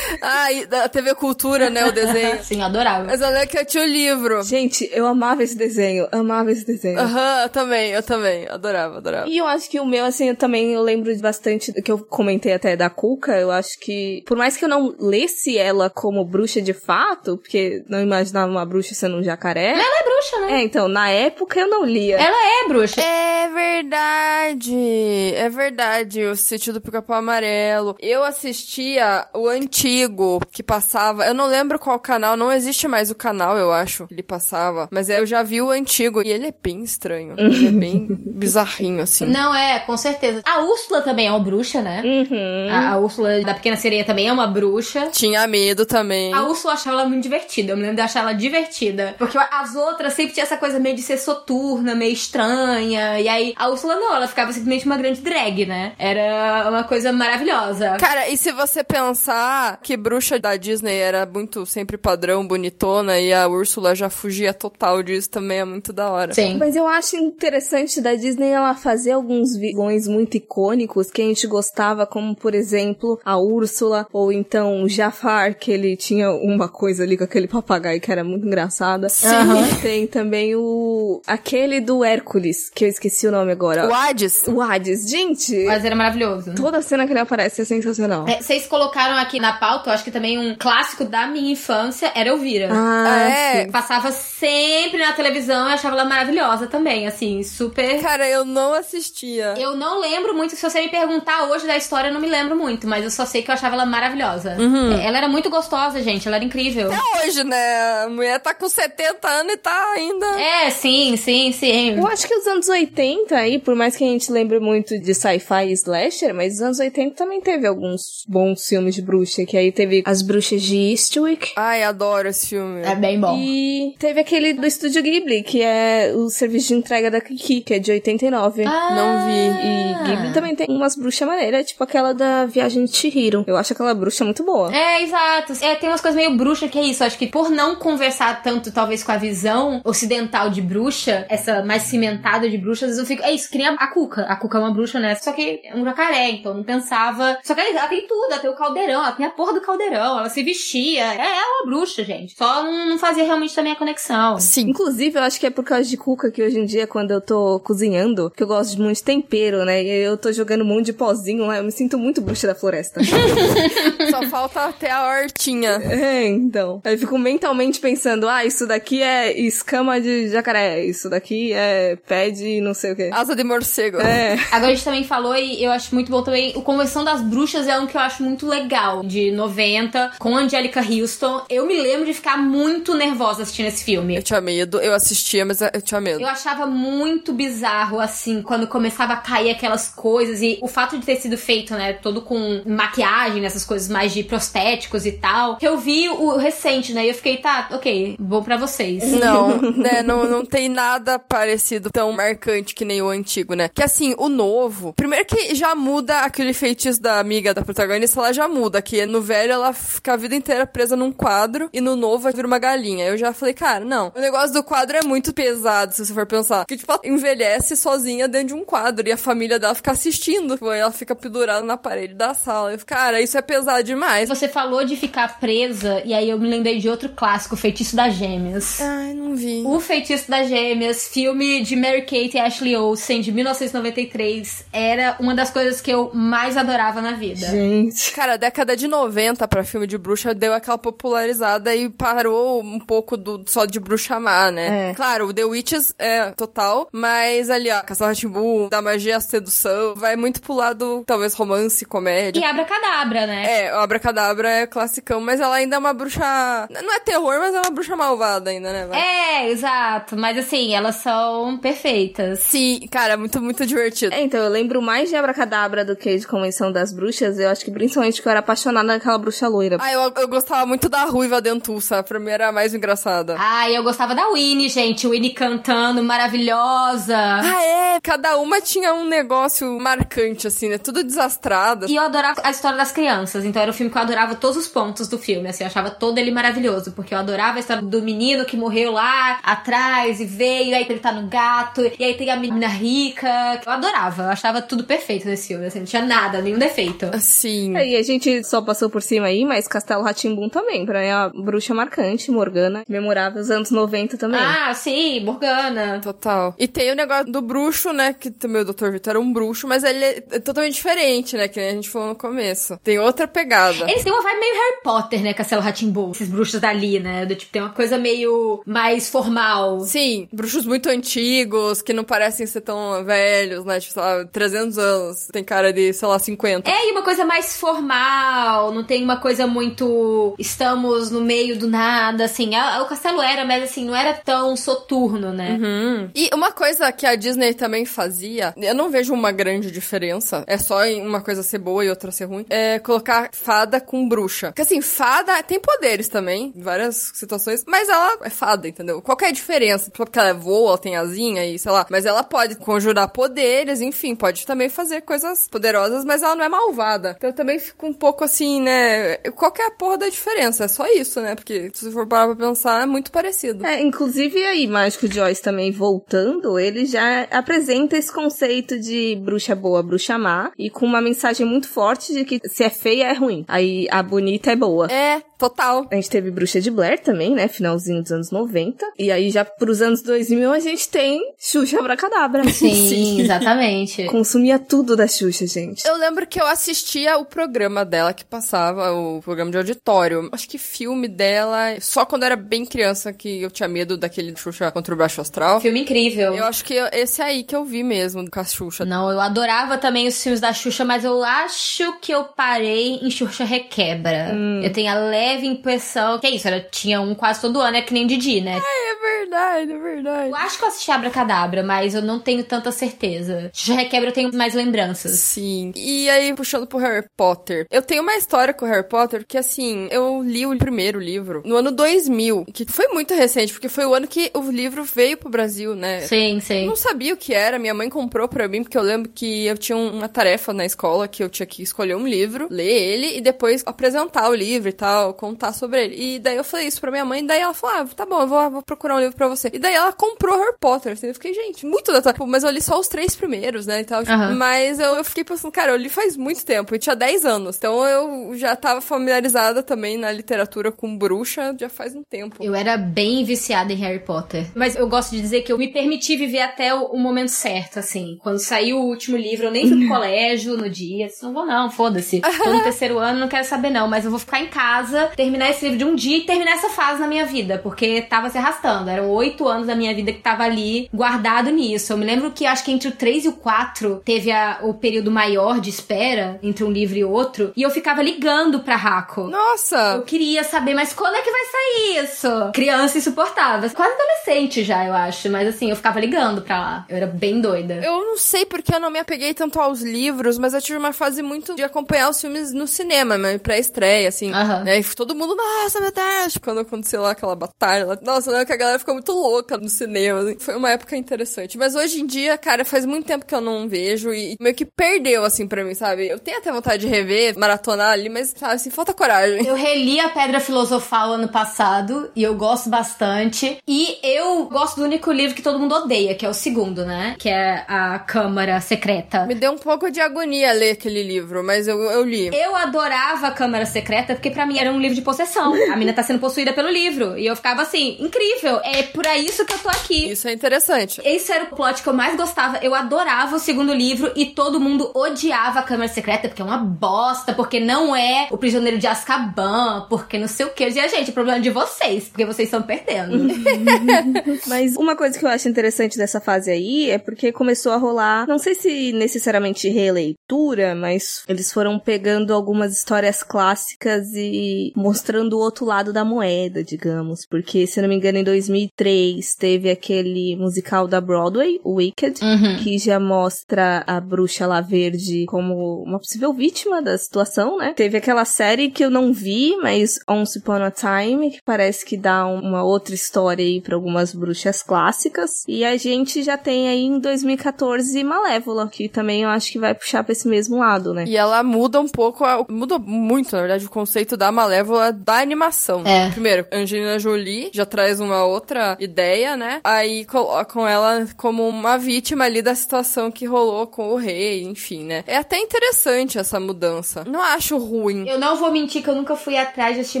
Ah, e da TV Cultura, né, o desenho. Sim, adorava. Mas lembro que eu tinha o livro. Gente, eu amava esse desenho, amava esse desenho. Aham, eu também, eu também. Adorava, adorava. E eu acho que o meu, assim, eu também eu lembro bastante do que eu comentei até da Cuca. Eu acho que, por mais que eu não lesse ela como bruxa de fato, porque não imaginava uma bruxa sendo um jacaré. Ela é bruxa, né? É, então, na época eu não lia. Ela é bruxa. É verdade, é verdade, o sítio do Pica-Pau Amarelo. Eu assistia o antigo que passava, eu não lembro qual canal, não existe mais o canal, eu acho, que ele passava. Mas eu já vi o antigo e ele é bem estranho, ele é bem bizarrinho, assim. Não, é, com certeza. A Úrsula também é uma bruxa, né? Uhum. A, a Úrsula da Pequena Sereia também é uma bruxa. Tinha medo também. A Úrsula eu achava ela muito divertida. Eu me lembro de achar ela divertida. Porque as outras sempre tinha essa coisa meio de ser soturna, meio estranha. E aí a Úrsula não, ela ficava simplesmente uma grande drag, né? Era uma coisa maravilhosa. Cara, e se você pensar que bruxa da Disney era muito sempre padrão, bonitona, e a Úrsula já fugia total disso, também é muito da hora. Sim. Mas eu acho interessante da Disney ela fazer alguns vilões muito icônicos que a gente gostava, como por exemplo a Úrsula, ou então o Jafar, que ele tinha uma coisa ali com aquele papagaio que era muito engraçada. Sim. E tem também o. aquele do Hércules, que eu esqueci o nome agora. O Hades? O Hades. Gente, Mas era maravilhoso. Toda cena que ele aparece é sensacional. É, Vocês colocaram aqui na pauta, eu acho que também um clássico da minha infância era Elvira. Ah, é? Passava sempre na televisão e eu achava ela maravilhosa também, assim, super. Cara, eu não assistia. Eu não lembro muito, se você me perguntar hoje da história, eu não me lembro muito, mas eu só sei que eu achava ela maravilhosa. Ela era muito gostosa, gente, ela era incrível. Até hoje, né? A mulher tá com 70 anos e tá ainda. É, sim, sim, sim. Eu acho que os anos 80 aí, por mais que a gente lembre muito de sci-fi e slasher, mas os anos 80 também teve alguns bons filmes de bruxa, que aí teve As Bruxas de Eastwick. Ai, adoro esse filme. É bem bom. E teve aquele do Estúdio Ghibli, que é o serviço de entrega da Kiki, que é de 89. Ah. Não vi. E Ghibli também tem umas bruxas maneiras, tipo aquela da Viagem de Chihiro. Eu acho aquela bruxa muito boa. É, exato. É, tem umas coisas meio bruxa que é isso. Acho que por não conversar tanto, talvez, com a visão ocidental de bruxa, essa mais cimentada de bruxa, às vezes eu fico, é isso, que nem a, a Cuca. A Cuca é uma bruxa, né? Só que é um jacaré, então não pensava. Só que ela, ela tem tudo, ela tem o caldeirão, ela tem a porra do caldeirão, ela se vestia. É, é uma bruxa, gente. Só não, não fazia realmente também a conexão. Sim. Inclusive, eu acho que é por causa de cuca que hoje em dia, quando eu tô cozinhando, que eu gosto de muito tempero, né? E eu tô jogando um monte de pozinho lá, eu me sinto muito bruxa da floresta. Só falta até a hortinha. é, então. Aí eu fico mentalmente pensando, ah, isso daqui é escama de jacaré, isso daqui é pé de não sei o quê. Asa de morcego. É. Agora a gente também falou, e eu acho muito bom também, o Convenção das Bruxas é um que eu acho muito legal, de 90, com Angelica Houston. Eu me lembro de ficar muito nervosa assistindo esse filme. Eu tinha medo, eu assistia, mas eu tinha medo. Eu achava muito bizarro, assim, quando começava a cair aquelas coisas e o fato de ter sido feito, né, todo com maquiagem, essas coisas mais de prostéticos e tal. Eu vi o recente, né, e eu fiquei, tá, ok, bom pra vocês. Não, né, não, não tem nada parecido tão marcante que nem o antigo, né? Que assim, o novo, primeiro que já muda aquele feitiço da amiga da protagonista, ela já muda, que no velho ela fica a vida inteira presa num quadro e no novo ela vira uma galinha. Eu já falei, cara, não. O negócio do quadro é muito pesado, se você for pensar. Que, tipo, ela envelhece sozinha dentro de um quadro e a família dela fica assistindo. Tipo, ela fica pendurada na parede da sala. Eu fico, cara, isso é pesado demais. Você falou de ficar presa, e aí eu me lembrei de outro clássico, Feitiço das Gêmeas. Ai, não vi. O Feitiço das Gêmeas, filme de Mary Kate e Ashley Olsen, de 1993, era uma das coisas que eu mais adorava na vida. Gente. Cara, a década de 90 pra filme de bruxa deu aquela popularizada e parou um pouco do só de bruxa má, né? É. Claro, o The Witches é total, mas ali, ó, Castelo Timbu, da magia à sedução, vai muito pro lado, talvez, romance, comédia. E Abracadabra, né? É, o Abracadabra é classicão, mas ela ainda é uma bruxa. Não é terror, mas é uma bruxa malvada ainda, né? Vai. É, exato. Mas assim, elas são perfeitas. Sim, cara, muito, muito divertido. É, então, eu lembro mais de Abracadabra do que de Convenção das Bruxas. Eu acho que principalmente que eu era apaixonada naquela bruxa loira. Ah, eu, eu gostava muito da Ruiva Dentuça, pra mim era a mais engraçada. Ai, eu gostava da Winnie, gente. Winnie cantando, maravilhosa. Ah, é? Cada uma tinha um negócio marcante, assim, né? Tudo desastrado. E eu adorava a história das crianças, então era um filme que eu adorava todos os pontos do filme, assim, eu achava todo ele maravilhoso, porque eu adorava a história do menino que morreu lá atrás e veio, aí ele tá no gato, e aí tem a menina rica. Eu adorava, eu achava tudo perfeito nesse filme, assim, tinha nada, nenhum defeito. Sim. Aí a gente só passou por cima aí, mas Castelo Ratimbum também. Pra mim é uma bruxa marcante, Morgana, memorável dos anos 90 também. Ah, sim, Morgana. Total. E tem o negócio do bruxo, né? Que também o Dr. Vitor era um bruxo, mas ele é totalmente diferente, né? Que a gente falou no começo. Tem outra pegada. Eles têm uma vibe meio Harry Potter, né? Castelo Ratimbu. Esses bruxos dali, né? Do tipo, tem uma coisa meio mais formal. Sim, bruxos muito antigos, que não parecem ser tão velhos, né? Tipo, sei lá, 300 anos. Tem cara de, sei lá, 50. É, e uma coisa mais formal, não tem uma coisa muito. Estamos no meio do nada, assim. A- o castelo era, mas assim, não era tão soturno, né? Uhum. E uma coisa que a Disney também fazia, eu não vejo uma grande diferença, é só em uma coisa ser boa e outra ser ruim, é colocar fada com bruxa. Porque assim, fada tem poderes também, em várias situações, mas ela é fada, entendeu? Qual é a diferença? Porque ela voa, ela tem asinha e sei lá, mas ela pode conjurar poderes, enfim, pode também fazer coisas poderosas, mas ela não é malvada. Então eu também fico um pouco assim, né? Qual que é a porra da diferença? É só isso, né? Porque se você for parar pra pensar, é muito parecido. É, inclusive aí, Mágico Joyce também voltando, ele já apresenta esse conceito de bruxa boa, bruxa má, e com uma mensagem muito forte de que se é feia é ruim. Aí a bonita é boa. É, total. A gente teve Bruxa de Blair também, né? Finalzinho dos anos 90. E aí, já pros anos 2000, a gente tem Xuxa Abracadabra. Sim, exatamente. Consumia tudo da Xuxa, gente. Eu lembro que eu assistia o programa dela que passava, o programa de auditório. Acho que filme dela, só quando eu era bem criança que eu tinha medo daquele Xuxa contra o Baixo Astral. Filme incrível. Eu acho que esse aí que eu vi mesmo, com a Xuxa. Não, eu adorava também os filmes da Xuxa, mas eu acho que eu parei em Xuxa Requebra. Eu tenho a leve impressão que é isso, ela tinha um quase todo ano, é que nem Didi, né? É verdade, é verdade. Eu acho que eu assisti Abracadabra, mas eu não tenho tanta certeza. Xuxa Requebra eu tenho mais lembranças. Sim. E aí, puxando pro Harry Potter. Eu tenho uma história com o Harry Potter que, assim, eu li o primeiro livro no ano 2000, que foi muito recente, porque foi o ano que o livro veio pro Brasil, né? Sim, Eu sim. não sabia o que era, minha mãe comprou pra mim, porque eu lembro que eu tinha um- uma tarefa na escola que eu tinha que escolher um livro, ler ele e depois apresentar o livro e tal, contar sobre ele. E daí eu falei isso pra minha mãe, daí ela falou: ah, tá bom, eu vou, vou procurar um livro pra você. E daí ela comprou Harry Potter, assim, eu fiquei, gente, muito da tipo, Mas eu li só os três primeiros, né, e tal. Aham. Mas eu, eu fiquei pensando, cara, eu li faz muito tempo, eu tinha 10 anos. Então eu já tava familiarizada também na literatura com bruxa já faz um tempo. Eu era bem viciada em Harry Potter. Mas eu gosto de dizer que eu me permiti viver até o, o momento certo, assim. Quando saiu o último livro, eu nem fui pro colégio no dia. Disse, não vou não, foda-se. Tô no terceiro ano, não quero saber não. Mas eu vou ficar em casa, terminar esse livro de um dia e terminar essa fase na minha vida. Porque tava se arrastando. Eram oito anos da minha vida que tava ali guardado nisso. Eu me lembro que acho que entre o 3 e o 4 teve a- o período maior de espera entre um livro e outro. E eu ficava ligando pra Raco. Eu Nossa! queria saber, mas quando é que vai sair isso? Criança insuportável. Quase adolescente já, eu acho. Mas assim, eu ficava ligando pra lá. Eu era bem doida. Eu não sei porque eu não me apeguei tanto aos livros, mas eu tive uma fase muito de acompanhar os filmes no cinema, né, pré-estreia, assim. Né, e todo mundo, nossa, meu Deus! Quando aconteceu lá aquela batalha. Nossa, eu lembro que a galera ficou muito louca no cinema. assim. Foi uma época interessante. Mas hoje em dia, cara, faz muito tempo que eu não vejo e meio que perdeu, assim, pra mim, sabe? Eu tenho até vontade de rever, maratonar ali, mas, sabe, assim, falta coragem. Eu reli a Pedra Filosofal ano passado e eu gosto bastante. E eu gosto do único livro que todo mundo odeia, que é o segundo, né? Que é a Câmara Secreta. Me deu um pouco de agonia ler aquele livro, mas eu, eu li. Eu adorava a Câmara Secreta porque pra mim era um livro de possessão. A mina tá sendo possuída pelo livro. E eu ficava assim, incrível. É por isso que eu tô aqui. Isso é interessante. Esse era o plot que eu mais gostava. Eu adorava o segundo livro e todo mundo odiava a Câmara Secreta porque é uma bosta, porque não é o prisioneiro de Azkaban, porque não sei o que. Eu dizia, gente, o problema é de vocês, porque vocês estão perdendo. Mas uma coisa que eu acho interessante dessa fase aí é porque começou a rolar, não sei se necessariamente releitura, mas eles foram pegando algumas histórias clássicas e mostrando o outro lado da moeda, digamos. Porque, se eu não me engano, em 2003 teve aquele musical da Broadway, Wicked, Uhum. que já mostra a bruxa lá verde como uma possível vítima da situação, né? Teve aquela série que eu não vi, mas Once Upon a Time, que parece que dá um- uma outra história aí pra algumas bruxas clássicas. E a gente já tem aí em 2014 Malévola, que também eu acho que vai puxar pra esse mesmo lado, né? E ela muda um pouco, a- muda muito, na verdade, o conceito da Malévola da animação. É. Primeiro, Angelina Jolie já traz uma outra ideia, né? Aí colocam ela como uma vítima ali da situação que rolou com o rei, enfim, né? É até interessante essa mudança. Não acho ruim. Eu não vou mentir que eu nunca fui atrás de assistir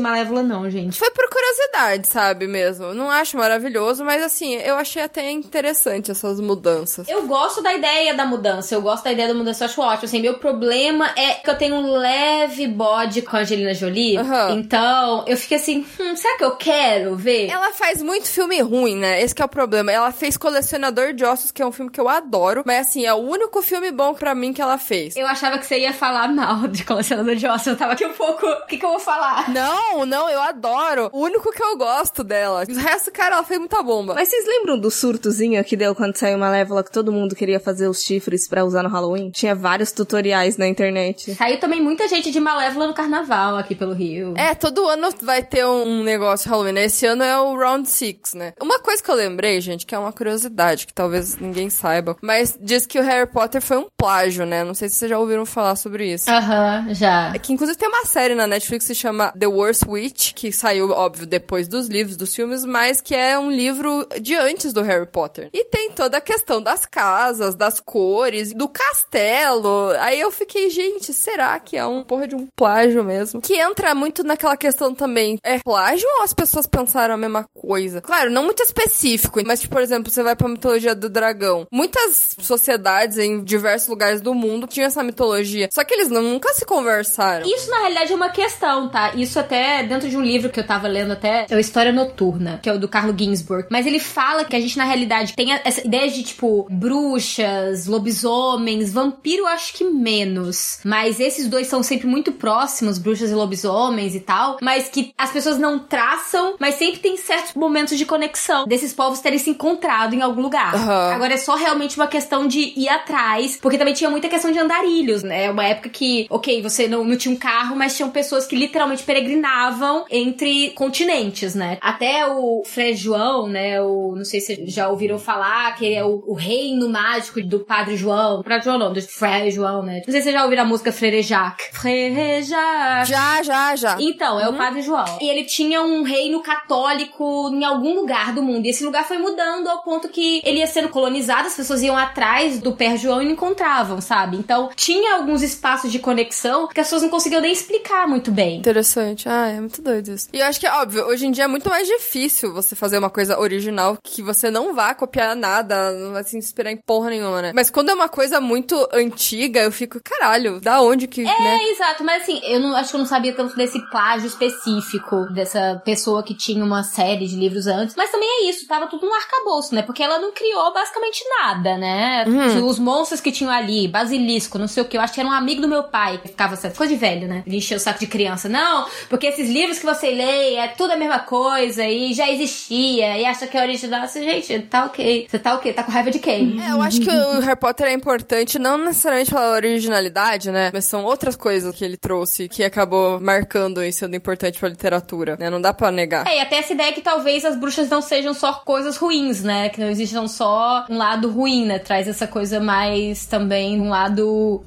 Malévola, não, gente. Foi por curiosidade, sabe, mesmo. Não acho maravilhoso, mas assim, eu achei até interessante essas mudanças. Eu gosto da ideia da mudança, eu gosto da ideia da mudança, eu acho ótimo. Assim, meu problema é que eu tenho um leve bode com a Angelina Jolie. Aham. Então, eu fiquei assim, hum, será que eu quero ver? Ela faz muito filme ruim, né? Esse é o problema. Ela fez Colecionador de Ossos, que é um filme que eu adoro, mas assim, é o único filme bom pra mim que ela fez. Eu achava que você ia falar mal de colecionador de ossos. Eu tava aqui um pouco. O que, que eu vou falar? Não, não, eu adoro. O único que eu gosto dela. O resto, cara, ela fez muita bomba. Mas vocês lembram do surtozinho que deu quando saiu Malévola que todo mundo queria fazer os chifres pra usar no Halloween? Tinha vários tutoriais na internet. Saiu também muita gente de Malévola no carnaval aqui pelo Rio. É, todo ano vai ter um negócio Halloween, né? Esse ano é o Round Six, né? Uma coisa que eu lembrei, gente, que é uma curiosidade, que talvez ninguém saiba, mas diz que o Harry Potter foi um plágio, né? Não sei se vocês já ouviram falar sobre isso. Aham, já. É que inclusive tem uma série na Netflix que se chama The Worst Witch, que saiu, óbvio, depois dos livros, dos filmes, mas que é um livro de antes do Harry Potter. E tem toda a questão das casas, das cores, do castelo. Aí eu fiquei, gente, será que é um porra de um plágio mesmo? Que entra muito naquela questão também. É plágio ou as pessoas pensaram a mesma coisa? Claro, não muito específico, mas, tipo, por exemplo, você vai pra mitologia do dragão. Muitas sociedades em diversos lugares do mundo tinham essa mitologia. Só que eles nunca se conversaram. Isso, na realidade, é uma questão, tá? Isso até dentro de um livro que eu tava lendo até, é o História Noturna, que é o do Carlo Ginsburg. Mas ele fala que a gente, na realidade, tem essa ideia de, tipo, bruxas, lobisomens, vampiro, acho que menos. Mas esses dois são sempre muito próximos, bruxas e lobisomens e tal. Mas que as pessoas não traçam, mas sempre tem certos momentos de conexão desses povos terem se encontrado em algum lugar. Aham. Agora é só realmente uma questão de ir atrás, porque também tinha muita questão de andarilhos, né? Uma época que, ok, você não, não tinha um carro, mas tinham pessoas que literalmente peregrinavam entre continentes, né? Até o Frei João, né? O, não sei se vocês já ouviram falar, que ele é o, o reino mágico do Padre João. Padre João não, do Frei João, né? Não sei se vocês já ouviram a música Frere Jacques. Frere Jacques. Já, já, já. Então, é o Padre João. E ele tinha um reino católico em algum lugar do mundo. E esse lugar foi mudando ao ponto que ele ia sendo colonizado, as pessoas iam atrás do Pé João e não encontravam, sabe? Então tinha alguns espaços de conexão que as pessoas não conseguiam nem explicar muito bem. Interessante. Ah, é muito doido isso. E eu acho que, óbvio, hoje em dia é muito mais difícil você fazer uma coisa original que você não vá copiar nada, não vai se inspirar em porra nenhuma, né? Mas quando é uma coisa muito antiga, eu fico, caralho, da onde que, É, né? exato, mas assim, eu não acho que eu não sabia tanto desse plágio específico dessa pessoa que tinha uma série de livros antes. Mas também é isso, tava tudo no arcabouço, né? Porque ela não criou basicamente nada, né? Os monstros que tinham ali, basilisco, não sei o que, eu acho que era um amigo do meu pai que ficava certo, coisa de velho, né? Ele encheu o saco de criança. Não, porque esses livros que você lê é tudo a mesma coisa e já existia e acha que é original. Assim, gente, tá ok. Você tá ok, tá com raiva de quem? É, eu acho que o Harry Potter é importante não necessariamente pela originalidade, né? Mas são outras coisas que ele trouxe que acabou marcando e sendo importante pra literatura, né? Não dá pra negar. É, e até essa ideia que talvez as bruxas não sejam só coisas ruins, né? Que não existam só um lado ruim, né? Traz essa coisa mais também um lado.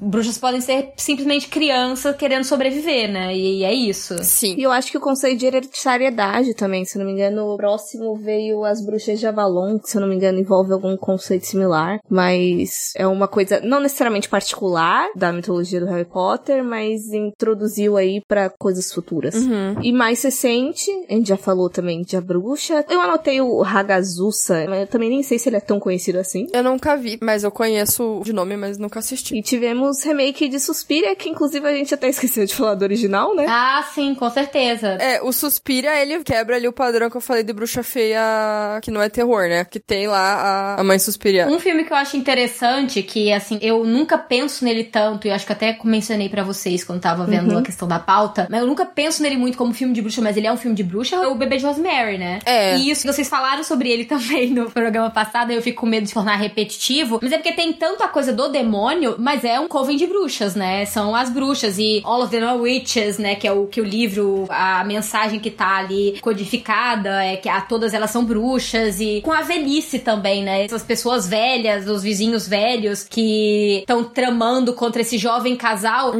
Bruxas podem ser simplesmente crianças querendo sobreviver, né? E, e é isso. Sim. E eu acho que o conceito de hereditariedade também, se eu não me engano, o próximo veio as bruxas de Avalon, que se eu não me engano envolve algum conceito similar, mas é uma coisa não necessariamente particular da mitologia do Harry Potter, mas introduziu aí pra coisas futuras. Uhum. E mais recente, a gente já falou também de A Bruxa. Eu anotei o Hagazusa, mas eu também nem sei se ele é tão conhecido assim. Eu nunca vi, mas eu conheço de nome, mas nunca assisti. E tivemos remake de Suspiria, que inclusive a gente até esqueceu de falar do original, né? Ah, sim, com certeza. É, o Suspira, ele quebra ali o padrão que eu falei de bruxa feia, que não é terror, né? Que tem lá a, a mãe Suspiria. Um filme que eu acho interessante, que assim, eu nunca penso nele tanto, e acho que até mencionei pra vocês quando tava vendo a questão da pauta, mas eu nunca penso nele muito como filme de bruxa, mas ele é um filme de bruxa, é o Bebê de Rosemary, né? É. E isso, vocês falaram sobre ele também no programa passado, e eu fico com medo de tornar repetitivo, mas é porque tem tanto a coisa do demônio, mas é um coven de bruxas, né? São as bruxas, e All of them are witches, né? Que é o que o livro, a mensagem que tá ali codificada, é que a, todas elas são bruxas, e com a velhice também, né? Essas pessoas velhas, os vizinhos velhos que estão tramando contra esse jovem casal.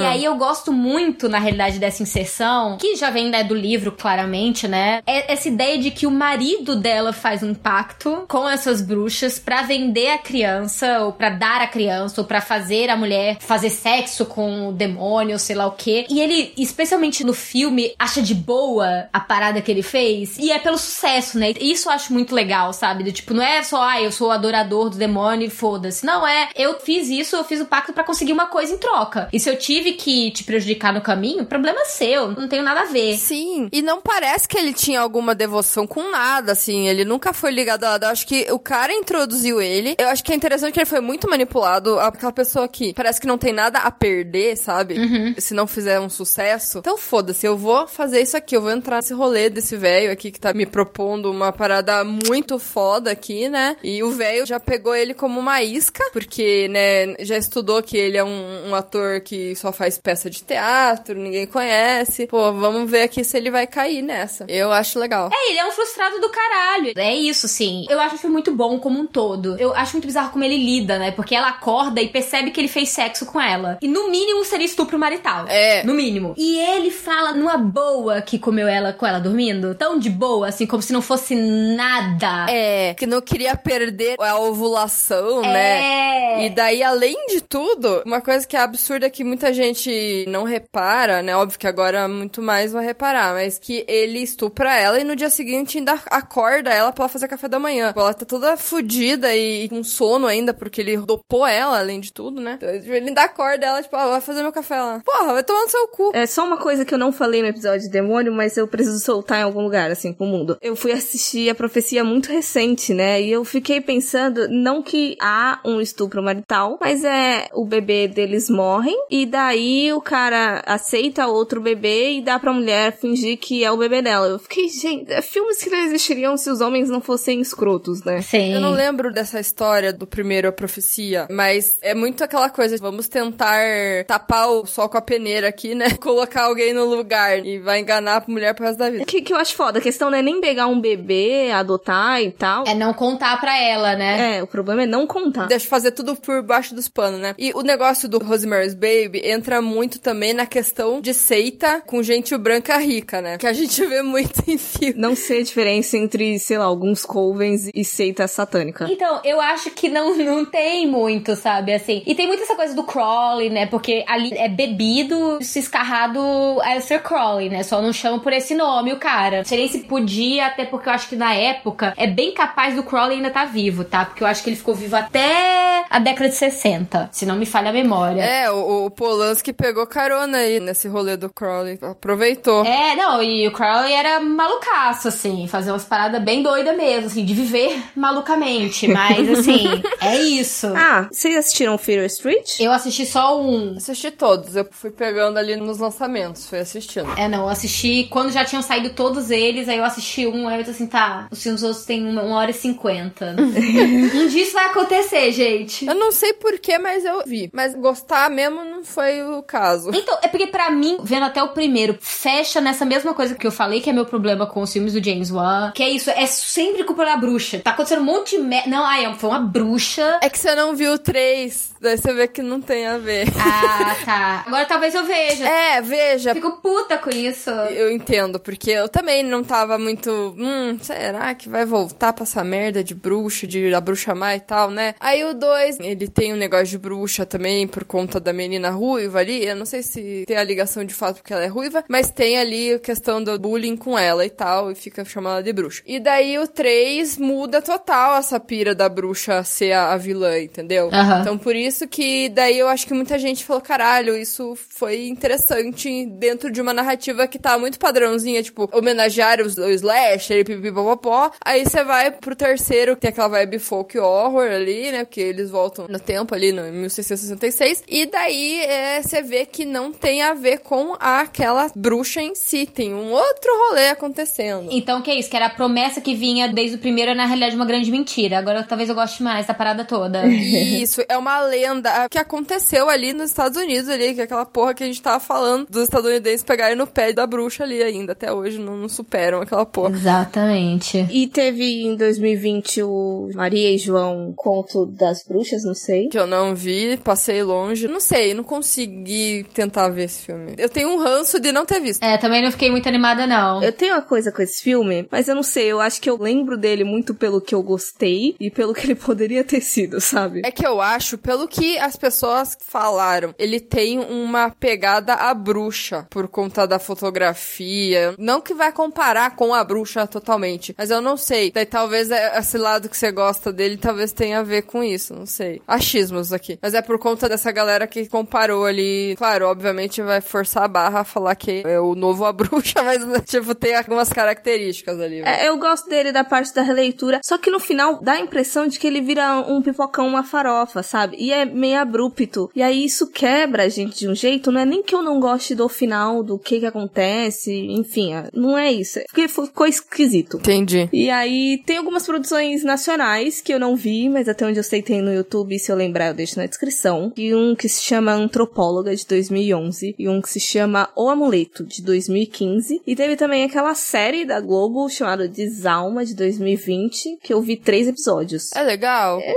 E aí eu gosto muito, na realidade, dessa inserção, que já vem né, do livro, claramente, né? É essa ideia de que o marido dela faz um pacto com essas bruxas pra vender a criança, ou pra dar a criança, ou pra fazer a mulher fazer sexo com o demônio, sei lá o quê. E ele, especialmente no filme, acha de boa a parada que ele fez. E é pelo sucesso, né? Isso eu acho muito legal, sabe? Do tipo, não é só, ah, eu sou o adorador do demônio e foda-se. Não, é, eu fiz isso, eu fiz o pacto pra conseguir uma coisa em troca. E se eu tive que te prejudicar no caminho, problema seu, não tenho nada a ver. Sim, e não parece que ele tinha alguma devoção com nada, assim, ele nunca foi ligado a nada. Eu acho que o cara introduziu ele. Eu acho que é interessante que ele foi muito manipulado. Aquela pessoa que parece que não tem nada a perder, sabe? Se não fizer um sucesso. Então foda-se, eu vou fazer isso aqui, eu vou entrar nesse rolê desse velho aqui que tá me propondo uma parada muito foda aqui, né? E o velho já pegou ele como uma isca, porque, né, já estudou que ele é um, um ator que só faz peça de teatro, ninguém conhece. Pô, vamos ver aqui se ele vai cair nessa. Eu acho legal. É, ele é um frustrado do caralho. É isso, sim. Eu acho o filme muito bom como um todo. Eu acho muito bizarro como ele lida, né? Porque ela acorda e percebe que ele fez sexo com ela. E no mínimo seria estupro marital. É. No mínimo. E ele fala numa boa que comeu ela com ela dormindo. Tão de boa, assim, como se não fosse nada. É, que não queria perder a ovulação, né? É. E daí, além de tudo, uma coisa que é absurda que muita gente não repara, né? Óbvio que agora muito mais vai reparar, mas que ele estupra ela e no dia seguinte ainda acorda ela pra ela fazer café da manhã. Ela tá toda fodida e com sono ainda, porque ele dopou ela, além de tudo, né? Ele ainda acorda ela, tipo, ah, vai fazer meu café lá. Porra, vai tomar no seu cu. É só uma coisa que eu não falei no episódio de Demônio, mas eu preciso soltar em algum lugar, assim, pro mundo. Eu fui assistir a profecia muito recente, né? E eu fiquei pensando, não que há um estupro marital, mas é o bebê deles morrem, e daí o cara aceita outro bebê e dá pra mulher fingir que é o bebê dela. Eu fiquei, gente, é filmes que não existiriam se os homens não fossem escrotos, né? Sim. Eu não lembro dessa história do primeiro A Profecia, mas é muito aquela coisa, vamos tentar tapar o sol com a peneira aqui, né? Colocar alguém no lugar e vai enganar a mulher pro resto da vida. Que, que eu acho foda. A questão não é nem pegar um bebê, adotar e tal. É não contar pra ela, né? É, o problema é não contar. Deixa eu fazer tudo por baixo dos panos, né? E o negócio do Rosemary's Baby entra muito também na questão de seita com gente branca rica, né? Que a gente vê muito em filme. Não seja diferença entre, sei lá, alguns covens e seita satânica. Então, eu acho que não, não tem muito, sabe, assim. E tem muito essa coisa do Crowley, né? Porque ali é bebido, se escarrado Aleister Crowley, né? Só não chama por esse nome o cara. se podia, até porque eu acho que na época é bem capaz do Crowley ainda tá vivo, tá? Porque eu acho que ele ficou vivo até a década de 60, se não me falha a memória. É, o, o Polanski pegou carona aí nesse rolê do Crowley. Aproveitou. É, não, e o Crowley era malucaço, assim, fazer umas paradas bem doidas mesmo, assim, de viver malucamente. Mas, assim, é isso. Ah, vocês assistiram Fear Street? Eu assisti só um. Assisti todos. Eu fui pegando ali nos lançamentos, fui assistindo. É, não, eu assisti quando já tinham saído todos eles, aí eu assisti um, aí eu disse assim, tá, os filmes outros têm uma, uma hora e cinquenta. um dia isso vai acontecer, gente. Eu não sei porquê, mas eu vi. Mas gostar mesmo não foi o caso. Então, é porque para mim, vendo até o primeiro, fecha nessa mesma coisa que eu falei, que é meu problema com os filmes do James Wan, que é isso, é sempre culpa da bruxa. Tá acontecendo um monte de merda. Não, ai, foi uma bruxa. É que você não viu o 3, case daí você vê que não tem a ver. Ah, tá. Agora talvez eu veja. É, veja. Fico puta com isso. Eu entendo, porque eu também não tava muito. Hum, será que vai voltar pra essa merda de bruxa, de a bruxa má e tal, né? Aí o 2, ele tem um negócio de bruxa também por conta da menina ruiva ali. Eu não sei se tem a ligação de fato porque ela é ruiva, mas tem ali a questão do bullying com ela e tal, e fica chamando ela de bruxa. E daí o 3 muda total essa pira da bruxa ser a, a vilã, entendeu? Uhum. Então por isso que daí eu acho que muita gente falou, caralho, isso foi interessante dentro de uma narrativa que tá muito padrãozinha, tipo, homenagear os, o slasher e pipipopopó. Aí você vai pro terceiro, que tem aquela vibe folk horror ali, né? Porque eles voltam no tempo ali, no 1666. E daí é, você vê que não tem a ver com aquela bruxa em si. Tem um outro rolê acontecendo. Então, que é isso? Que era a promessa que vinha desde o primeiro, na realidade, uma grande mentira. Agora talvez eu goste mais da parada toda. Isso, é uma lenda que aconteceu ali nos Estados Unidos, ali, que é aquela porra que a gente tava falando dos estadunidenses pegarem no pé da bruxa ali ainda. Até hoje não, não superam aquela porra. Exatamente. E teve em 2020 o Maria e João Conto das Bruxas, não sei. Que eu não vi, passei longe. Não sei, não consegui tentar ver esse filme. Eu tenho um ranço de não ter visto. É, também não fiquei muito animada, não. Eu tenho uma coisa com esse filme, mas eu não sei, eu acho que eu lembro dele muito pelo que eu gostei e pelo que ele poderia ter sido, sabe? É que eu acho, pelo que as pessoas falaram, ele tem uma pegada à bruxa por conta da fotografia. Não que vai comparar com a bruxa totalmente, mas eu não sei. Daí talvez é esse lado que você gosta dele talvez tenha a ver com isso, não sei. Achismos aqui. Mas é por conta dessa galera que comparou ali. Claro, obviamente vai forçar a barra a falar que é o novo a bruxa, mas tipo tem algumas características ali. É, eu gosto dele da parte da releitura, só que no final dá a impressão de que ele vira um pipocão, uma farofa, sabe? E é meio abrupto. E aí isso quebra a gente de um jeito, não é nem que eu não goste do final, do que que acontece, enfim, é, não é isso. Porque ficou esquisito. Entendi. E aí tem algumas produções nacionais que eu não vi, mas até onde eu sei tem no YouTube, se eu lembrar eu deixo na descrição. E um que se chama Antropóloga, de 2011, e um que se chama O Amuleto, de 2015. E teve também aquela série da Globo chamada Desalma, de 2020, que eu vi três episódios. É legal? É,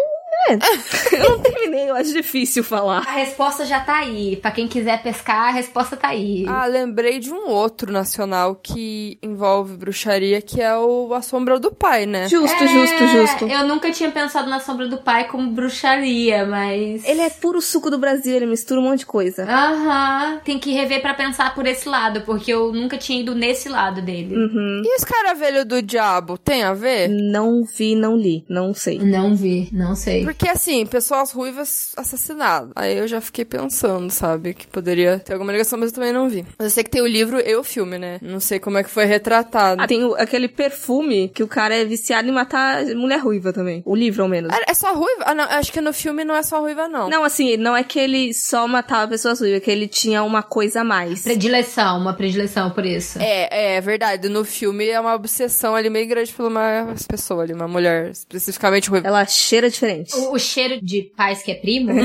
eu não terminei, eu acho difícil falar. A resposta já tá aí. Pra quem quiser pescar, a resposta tá aí. Ah, lembrei de um outro nacional que envolve bruxaria, que é o A Sombra do Pai, né? Justo, É, justo, justo. Eu nunca tinha pensado na Sombra do Pai como bruxaria, mas. Ele é puro suco do Brasil, ele mistura um monte de coisa. Aham. Tem que rever pra pensar por esse lado, porque eu nunca tinha ido nesse lado dele. Uhum. E Escaravelho do Diabo, tem a ver? Não vi, não li, não sei. Não vi, não sei. Porque assim, pessoas ruivas assassinadas. Aí eu já fiquei pensando, sabe? Que poderia ter alguma ligação, mas eu também não vi. Mas eu sei que tem o livro e o filme, né? Não sei como é que foi retratado. Ah, tem o- aquele perfume que o cara é viciado em matar mulher ruiva também. O livro, ao menos. É- É só ruiva? Ah, não, acho que no filme não é só ruiva, não. Não, assim, não é que ele só matava pessoas ruivas, é que ele tinha uma coisa a mais. Predileção, uma predileção por isso. É, é verdade. No filme é uma obsessão ali meio grande por uma pessoa ali, uma mulher especificamente ruiva. Ela cheira diferente. O, o cheiro de paz que é primo?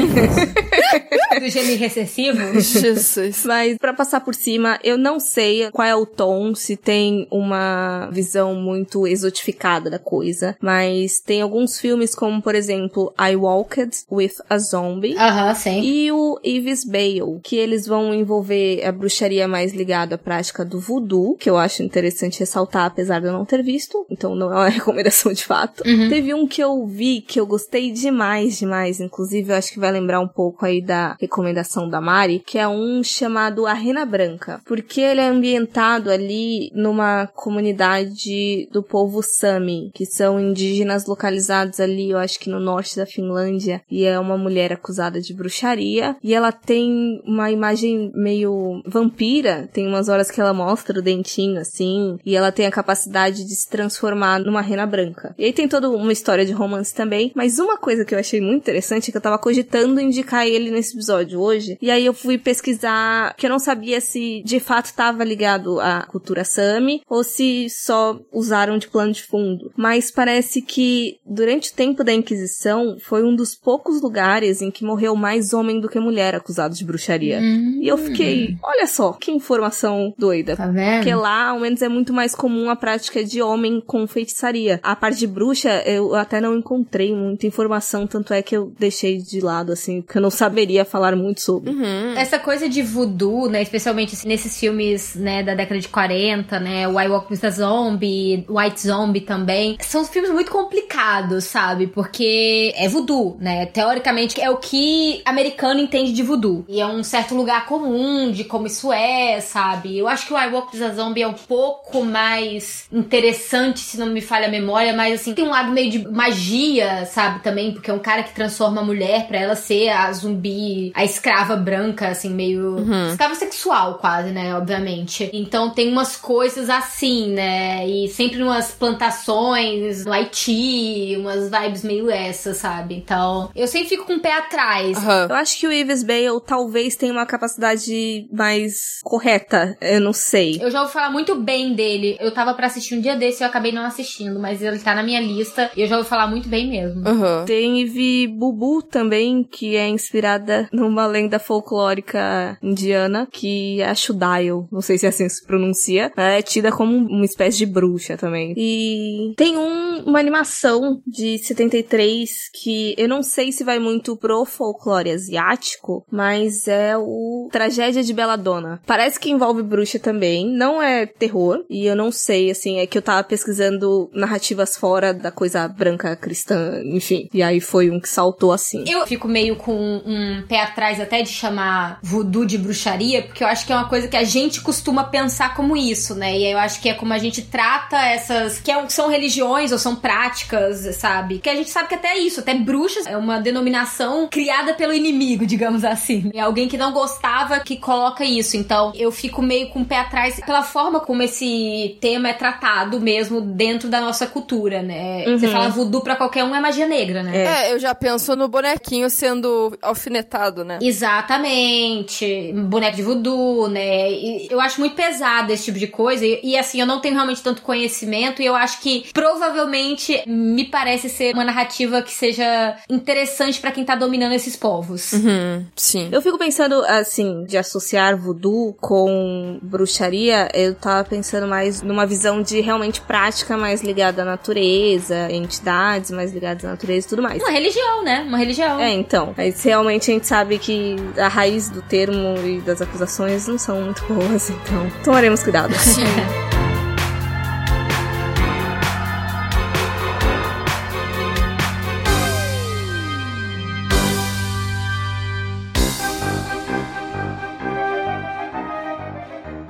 do gênero recessivo? Jesus. Mas pra passar por cima, eu não sei qual é o tom, se tem uma visão muito exotificada da coisa, mas tem alguns filmes como, por exemplo, I Walked with a Zombie. Aham, uh -huh, sim. E o Eve's Bale, que eles vão envolver a bruxaria mais ligada à prática do voodoo, que eu acho interessante ressaltar, apesar de eu não ter visto, então não é uma recomendação de fato. Uhum. Teve um que eu vi que eu gostei demais, demais, inclusive eu acho que vai lembrar um pouco aí da recomendação da Mari, que é um chamado A Rena Branca, porque ele é ambientado ali numa comunidade do povo Sami, que são indígenas localizados ali, eu acho que no norte da Finlândia, e é uma mulher acusada de bruxaria, e ela tem uma imagem meio vampira, tem umas horas que ela mostra o dentinho assim, e ela tem a capacidade de se transformar numa rena branca. E aí tem toda uma história de romance também, mas uma coisa que eu achei muito interessante é que eu tava cogitando indicar ele nesse episódio hoje, e aí eu fui pesquisar, que eu não sabia se de fato estava ligado à cultura Sami ou se só usaram de plano de fundo. Mas parece que durante o tempo da Inquisição foi um dos poucos lugares em que morreu mais homem do que mulher acusado de bruxaria. Hum. E eu fiquei, olha só, que informação doida. Tá vendo? Porque lá, ao menos, é muito mais comum a prática de homem com feitiçaria. A parte de bruxa, eu até não encontrei muita informação, tanto é que eu deixei de lado, assim, porque eu não saberia falar muito sobre. Uhum. Essa coisa de voodoo, né, especialmente assim, nesses filmes, né, da década de 40, né, I Walk with a Zombie, White Zombie também, são filmes muito complicados, sabe? Porque é voodoo, né? Teoricamente é o que americano entende de voodoo. E é um certo lugar comum de como isso é, sabe? Eu acho que o I Walk with a Zombie é um pouco mais interessante, se não me falha a memória, mas assim, tem um lado meio de magia, sabe? Também, porque é um cara que transforma a mulher pra ela ser a zumbi, a escrava branca, assim, meio. Uhum. Escrava sexual, quase, né? Obviamente. Então tem umas coisas assim, né? E sempre umas plantações no Haiti, umas vibes meio essas, sabe? Então, eu sempre fico com o pé atrás. Uhum. Eu acho que o Yves Bale talvez tenha uma capacidade mais correta, eu não sei. Eu já ouvi falar muito bem dele. Eu tava pra assistir um dia desse e eu acabei não assistindo, mas ele tá na minha lista e eu já ouvi falar muito bem mesmo. Uhum. Tem Ivy Bubu também, que é inspirada numa lenda folclórica indiana, que é a Shudayo, não sei se assim se pronuncia, é tida como uma espécie de bruxa também. E tem um, uma animação de 73 que eu não sei se vai muito pro folclore asiático, mas é o Tragédia de Belladonna. Parece que envolve bruxa também, não é terror, e eu não sei, assim, é que eu tava pesquisando narrativas fora da coisa branca cristã, enfim, e aí foi um que saltou assim. Eu fico meio com um pé atrás até de chamar voodoo de bruxaria, porque eu acho que é uma coisa que a gente costuma pensar como isso, né? E eu acho que é como a gente trata essas que é são religiões ou são práticas, sabe? Que a gente sabe que até isso, até bruxas é uma denominação criada pelo inimigo, digamos assim. É alguém que não gostava que coloca isso. Então, eu fico meio com o pé atrás pela forma como esse tema é tratado mesmo dentro da nossa cultura, né? Uhum. Você fala voodoo pra qualquer um é magia negra, né? É, eu já penso no bonequinho sendo alfinetado, né? Exatamente. Boneco de voodoo, né? E eu acho muito pesado esse tipo de coisa. E, e, assim, eu não tenho realmente tanto conhecimento. E eu acho que provavelmente me parece ser uma narrativa que seja interessante para quem tá dominando esses povos. Uhum, sim. Eu fico pensando, assim, de associar voodoo com bruxaria, eu tava pensando mais numa visão de realmente prática mais ligada à natureza, entidades mais ligadas à natureza e tudo mais. Uma religião, né? Uma religião. É, então. Mas realmente a gente sabe que a raiz do termo e das acusações não são muito boas, então tomaremos cuidado. Sim.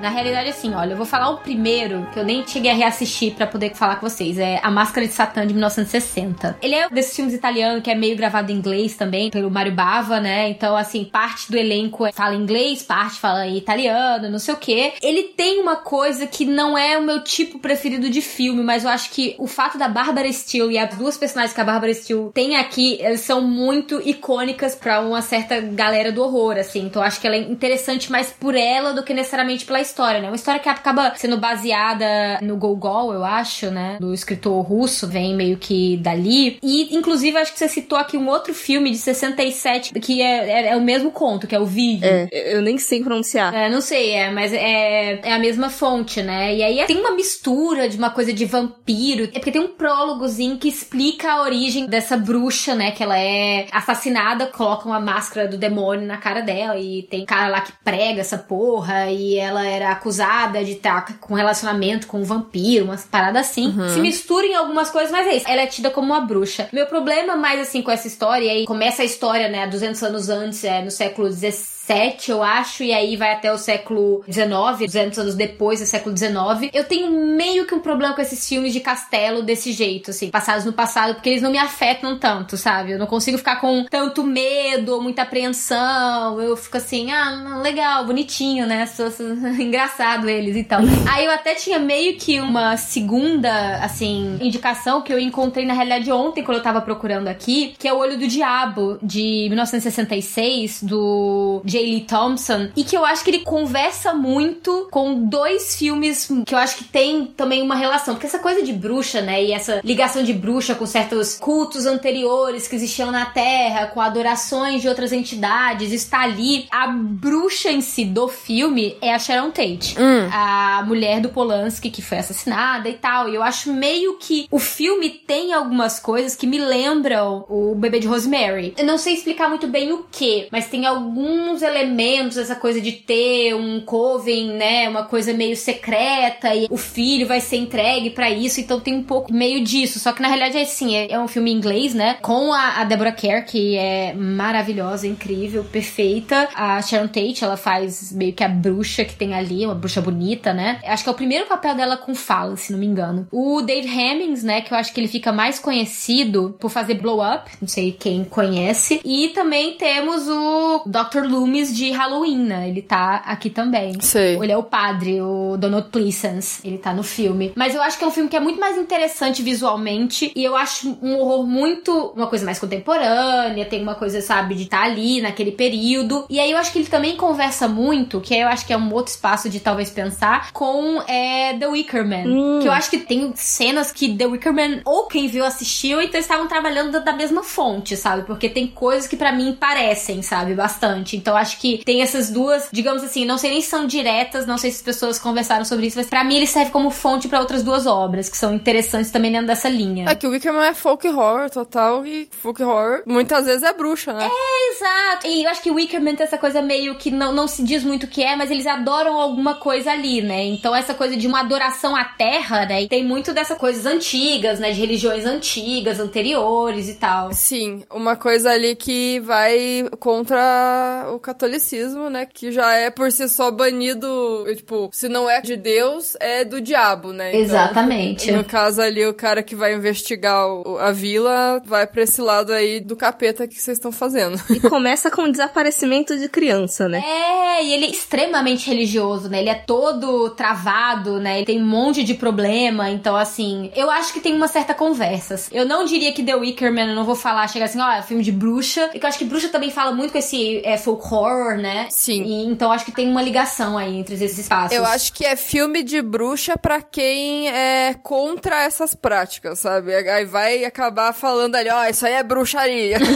Na realidade, assim, olha, eu vou falar o primeiro, que eu nem cheguei a reassistir para poder falar com vocês. É A Máscara de Satã, de 1960. Ele é desses filmes italianos que é meio gravado em inglês também, pelo Mario Bava, né? Então, assim, parte do elenco fala inglês, parte fala italiano, não sei o quê. Ele tem uma coisa que não é o meu tipo preferido de filme, mas eu acho que o fato da Barbara Steele e as duas personagens que a Barbara Steele tem aqui, elas são muito icônicas para uma certa galera do horror, assim. Então, eu acho que ela é interessante mais por ela do que necessariamente pela história história, né? Uma história que acaba sendo baseada no Gogol, eu acho, né? Do escritor russo, vem meio que dali. E, inclusive, acho que você citou aqui um outro filme de 67 que é, é, é o mesmo conto, que é o Vive. É, eu nem sei pronunciar. É, não sei, é, mas é, é a mesma fonte, né? E aí tem uma mistura de uma coisa de vampiro. É porque tem um prólogozinho que explica a origem dessa bruxa, né? Que ela é assassinada, coloca uma máscara do demônio na cara dela e tem cara lá que prega essa porra e ela era acusada de estar com relacionamento com um vampiro, umas paradas assim. Uhum. Se mistura em algumas coisas, mas é isso. Ela é tida como uma bruxa. Meu problema mais assim com essa história, e aí começa a história, né, 200 anos antes, é, no século XVI, 7, eu acho, e aí vai até o século 19, 200 anos depois do século 19. Eu tenho meio que um problema com esses filmes de castelo desse jeito, assim, passados no passado, porque eles não me afetam tanto, sabe? Eu não consigo ficar com tanto medo ou muita apreensão. Eu fico assim, ah, legal, bonitinho, né? Engraçado eles e tal. aí eu até tinha meio que uma segunda, assim, indicação que eu encontrei na realidade ontem, quando eu tava procurando aqui, que é O Olho do Diabo, de 1966, do J. Lee Thompson, e que eu acho que ele conversa muito com dois filmes que eu acho que tem também uma relação. Porque essa coisa de bruxa, né? E essa ligação de bruxa com certos cultos anteriores que existiam na Terra, com adorações de outras entidades, está ali. A bruxa em si do filme é a Sharon Tate, Hum. a mulher do Polanski que foi assassinada e tal. E eu acho meio que o filme tem algumas coisas que me lembram o bebê de Rosemary. Eu não sei explicar muito bem o que, mas tem alguns elementos, essa coisa de ter um coven, né, uma coisa meio secreta e o filho vai ser entregue pra isso, então tem um pouco meio disso. Só que na realidade é assim, é, é um filme em inglês, né, com a, a Deborah Kerr, que é maravilhosa, incrível, perfeita. A Sharon Tate, ela faz meio que a bruxa que tem ali, uma bruxa bonita, né? Acho que é o primeiro papel dela com fala, se não me engano. O Dave Hemmings, né, que eu acho que ele fica mais conhecido por fazer Blow Up, não sei quem conhece. E também temos o Dr. Loomis de Halloween, né? Ele tá aqui também. Sei. Ele é o padre, o Donald Pleasance. Ele tá no filme. Mas eu acho que é um filme que é muito mais interessante visualmente. E eu acho um horror muito. Uma coisa mais contemporânea. Tem uma coisa, sabe, de estar tá ali naquele período. E aí eu acho que ele também conversa muito, que eu acho que é um outro espaço de talvez pensar, com é, The Wicker Man. Hum. Que eu acho que tem cenas que The Wicker Man, ou quem viu assistiu, então estavam trabalhando da- da mesma fonte, sabe? Porque tem coisas que pra mim parecem, sabe? Bastante. Então acho que tem essas duas, digamos assim, não sei nem se são diretas, não sei se as pessoas conversaram sobre isso, mas pra mim ele serve como fonte pra outras duas obras, que são interessantes também dentro dessa linha. É que o Wickerman é folk horror total e folk horror muitas vezes é bruxa, né? Exato. E eu acho que o Wickerman tem essa coisa meio que não, não se diz muito o que é, mas eles adoram alguma coisa ali, né? Então essa coisa de uma adoração à terra, né? E tem muito dessas coisas antigas, né? De religiões antigas, anteriores e tal. Sim, uma coisa ali que vai contra o catolicismo, né? Que já é por si só banido, tipo, se não é de Deus, é do diabo, né? Então, Exatamente. no caso ali, o cara que vai investigar o- a vila vai pra esse lado aí do capeta que vocês estão fazendo. E começa com o desaparecimento de criança, né? É, e ele é extremamente religioso, né? Ele é todo travado, né? Ele tem um monte de problema. Então, assim, eu acho que tem uma certa conversa. Eu não diria que The Wicker Man, eu não vou falar, chegar assim, ó, é filme de bruxa. Porque eu acho que bruxa também fala muito com esse é, folk horror, né? Sim. E, então, acho que tem uma ligação aí entre esses espaços. Eu acho que é filme de bruxa pra quem é contra essas práticas, sabe? Aí vai acabar falando ali, ó, isso aí é bruxaria.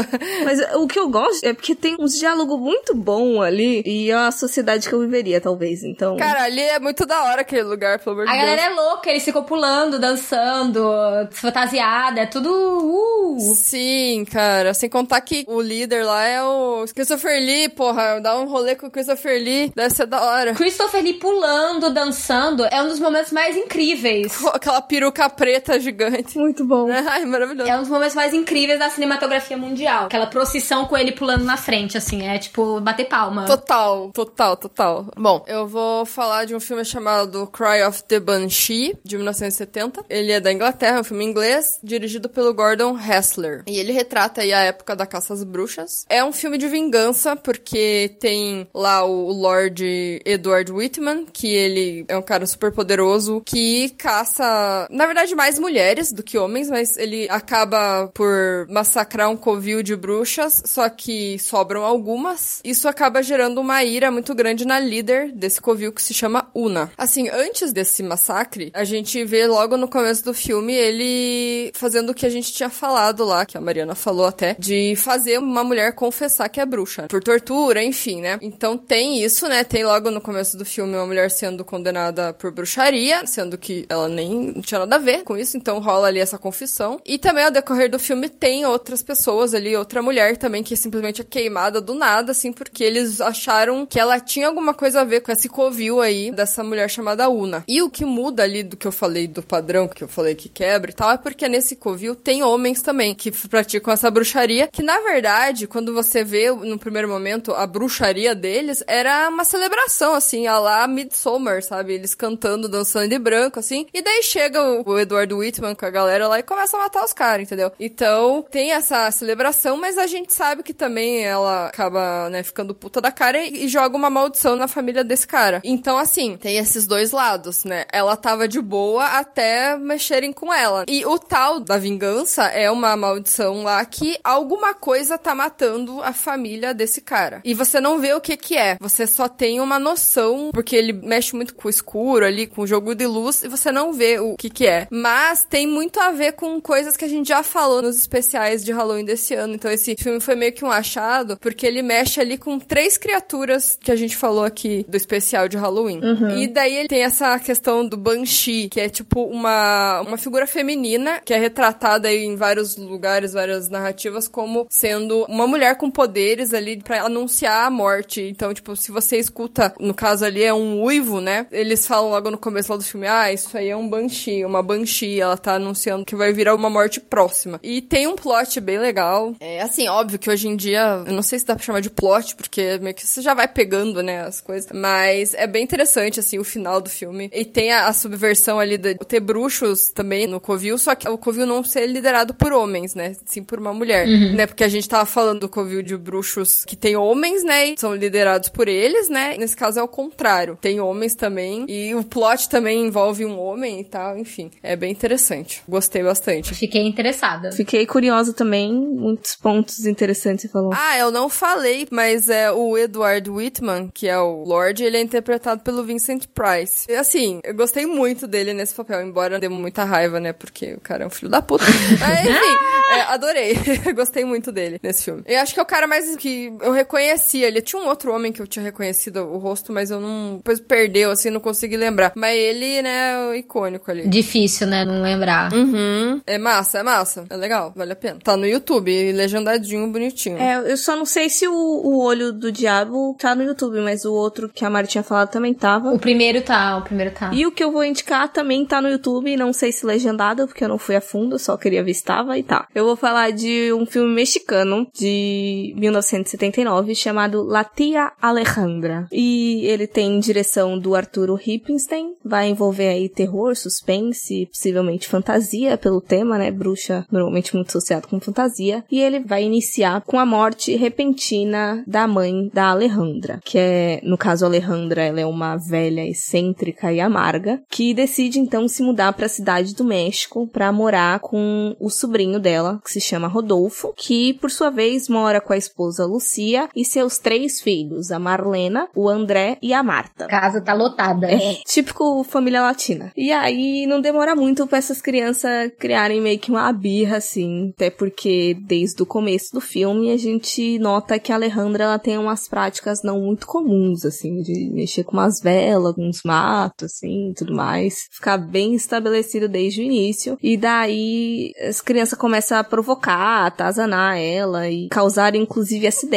Mas o que eu gosto é porque tem uns diálogos muito bom ali e é a sociedade que eu viveria, talvez. Então. Cara, ali é muito da hora aquele lugar, pelo amor de A Deus. galera é louca, eles ficam pulando, dançando, fantasiada, é tudo. Uh! Sim, cara. Sem contar que o líder lá é o Christopher Lee, porra. Dá um rolê com o Christopher Lee, deve ser da hora. Christopher Lee pulando, dançando, é um dos momentos mais incríveis. Com Aquela peruca preta gigante. Muito bom. Ai, maravilhoso. É um dos momentos mais incríveis da cinematografia mundial. Aquela procissão com ele pulando na frente, assim, é tipo bater palma. Total, total, total. Bom, eu vou falar de um filme chamado Cry of the Banshee, de 1970. Ele é da Inglaterra, é um filme inglês, dirigido pelo Gordon Hessler. E ele retrata aí a época da caça às bruxas. É um filme de vingança vingança, porque tem lá o Lord Edward Whitman, que ele é um cara super poderoso, que caça, na verdade, mais mulheres do que homens, mas ele acaba por massacrar um covil de bruxas, só que sobram algumas. Isso acaba gerando uma ira muito grande na líder desse covil, que se chama Una. Assim, antes desse massacre, a gente vê logo no começo do filme ele fazendo o que a gente tinha falado lá, que a Mariana falou até, de fazer uma mulher confessar que é bruxa. Por tortura, enfim, né? Então tem isso, né? Tem logo no começo do filme uma mulher sendo condenada por bruxaria, sendo que ela nem tinha nada a ver com isso, então rola ali essa confissão. E também ao decorrer do filme tem outras pessoas ali, outra mulher também que simplesmente é queimada do nada, assim, porque eles acharam que ela tinha alguma coisa a ver com esse covil aí dessa mulher chamada Una. E o que muda ali do que eu falei do padrão, que eu falei que quebra e tal, é porque nesse covil tem homens também que praticam essa bruxaria, que na verdade, quando você vê no primeiro momento a bruxaria deles, era uma celebração, assim, a lá Midsommar, sabe? Eles cantando, dançando de branco, assim. E daí chega o, Eduardo Whitman com a galera lá e começa a matar os caras, entendeu? Então, tem essa celebração, mas a gente sabe que também ela acaba, né, ficando puta da cara e, e joga uma maldição na família desse cara. Então, assim, tem esses dois lados, né? Ela tava de boa até mexerem com ela. E o tal da vingança é uma maldição lá que alguma coisa tá matando a família desse cara. E você não vê o que que é. Você só tem uma noção, porque ele mexe muito com o escuro ali, com o jogo de luz, e você não vê o que que é. Mas tem muito a ver com coisas que a gente já falou nos especiais de Halloween desse ano. Então esse filme foi meio que um achado, porque ele mexe ali com três criaturas que a gente falou aqui do especial de Halloween. Uhum. E daí ele tem essa questão do Banshee, que é tipo uma, uma figura feminina que é retratada aí em vários lugares, várias narrativas, como sendo uma mulher com poderes ali para anunciar a morte. Então, tipo, se você escuta, no caso ali é um uivo, né? Eles falam logo no começo lá do filme, ah, isso aí é um Banshee, uma Banshee, ela tá anunciando que vai virar uma morte próxima. E tem um plot bem legal. É assim, óbvio que hoje em dia, eu não sei se dá pra chamar de plot, porque meio que você já vai pegando, né, as coisas. Mas é bem interessante, assim, o final do filme. E tem a, a subversão ali de ter bruxos também no Covil, só que o Covil não ser liderado por homens, né? Sim por uma mulher. Uhum. Né? Porque a gente tava falando do Covil de bruxos que tem homens, né? E são liderados por eles, né? Nesse caso é o contrário. Tem homens também. E o plot também envolve um homem e tal. Enfim, é bem interessante. Gostei bastante. Fiquei interessada. Fiquei curiosa também. Muitos pontos interessantes você falou. Ah, eu não falei, mas é o Edward Whitman, que é o Lord, ele é interpretado pelo Vincent Price. E, assim, eu gostei muito dele nesse papel, embora dê muita raiva, né? Porque o cara é um filho da puta. Mas, enfim, é, adorei. gostei muito dele nesse filme. Eu acho que é o cara mais que eu reconheci. Ele tinha um outro homem que eu tinha reconhecido o rosto, mas eu não. Depois perdeu, assim, não consegui lembrar. Mas ele, né, é o icônico ali. Difícil, né? Não lembrar. Uhum. É massa, é massa. É legal, vale a pena. Tá no YouTube, legendadinho, bonitinho. É, eu só não sei se o, o olho do diabo tá no YouTube, mas o outro que a Mari tinha falado também tava. O primeiro tá, o primeiro tá. E o que eu vou indicar também tá no YouTube, não sei se legendado, porque eu não fui a fundo, só queria ver se tava e tá. Eu vou falar de um filme mexicano de 1979 chamado La Tia Alejandra. E ele tem direção do Arturo Rippenstein, vai envolver aí terror, suspense, possivelmente fantasia pelo tema, né? Bruxa normalmente muito associado com fantasia. E ele vai iniciar com a morte repentina da mãe da Alejandra, que é, no caso, Alejandra, ela é uma velha excêntrica e amarga, que decide então se mudar para a cidade do México para morar com o sobrinho dela, que se chama Rodolfo, que por sua vez mora com a esposa Lucia e seus três filhos, a Marlena, o André e a Marta. A casa tá lotada. É, típico família latina. E aí não demora muito para essas crianças criarem meio que uma birra assim, até porque desde o começo do filme a gente nota que a Alejandra ela tem umas práticas não muito comuns assim, de mexer com umas velas, com uns matos assim, tudo mais, ficar bem estabelecido desde o início. E daí as crianças começam a provocar, atazanar ela e causar inclusive acidentes.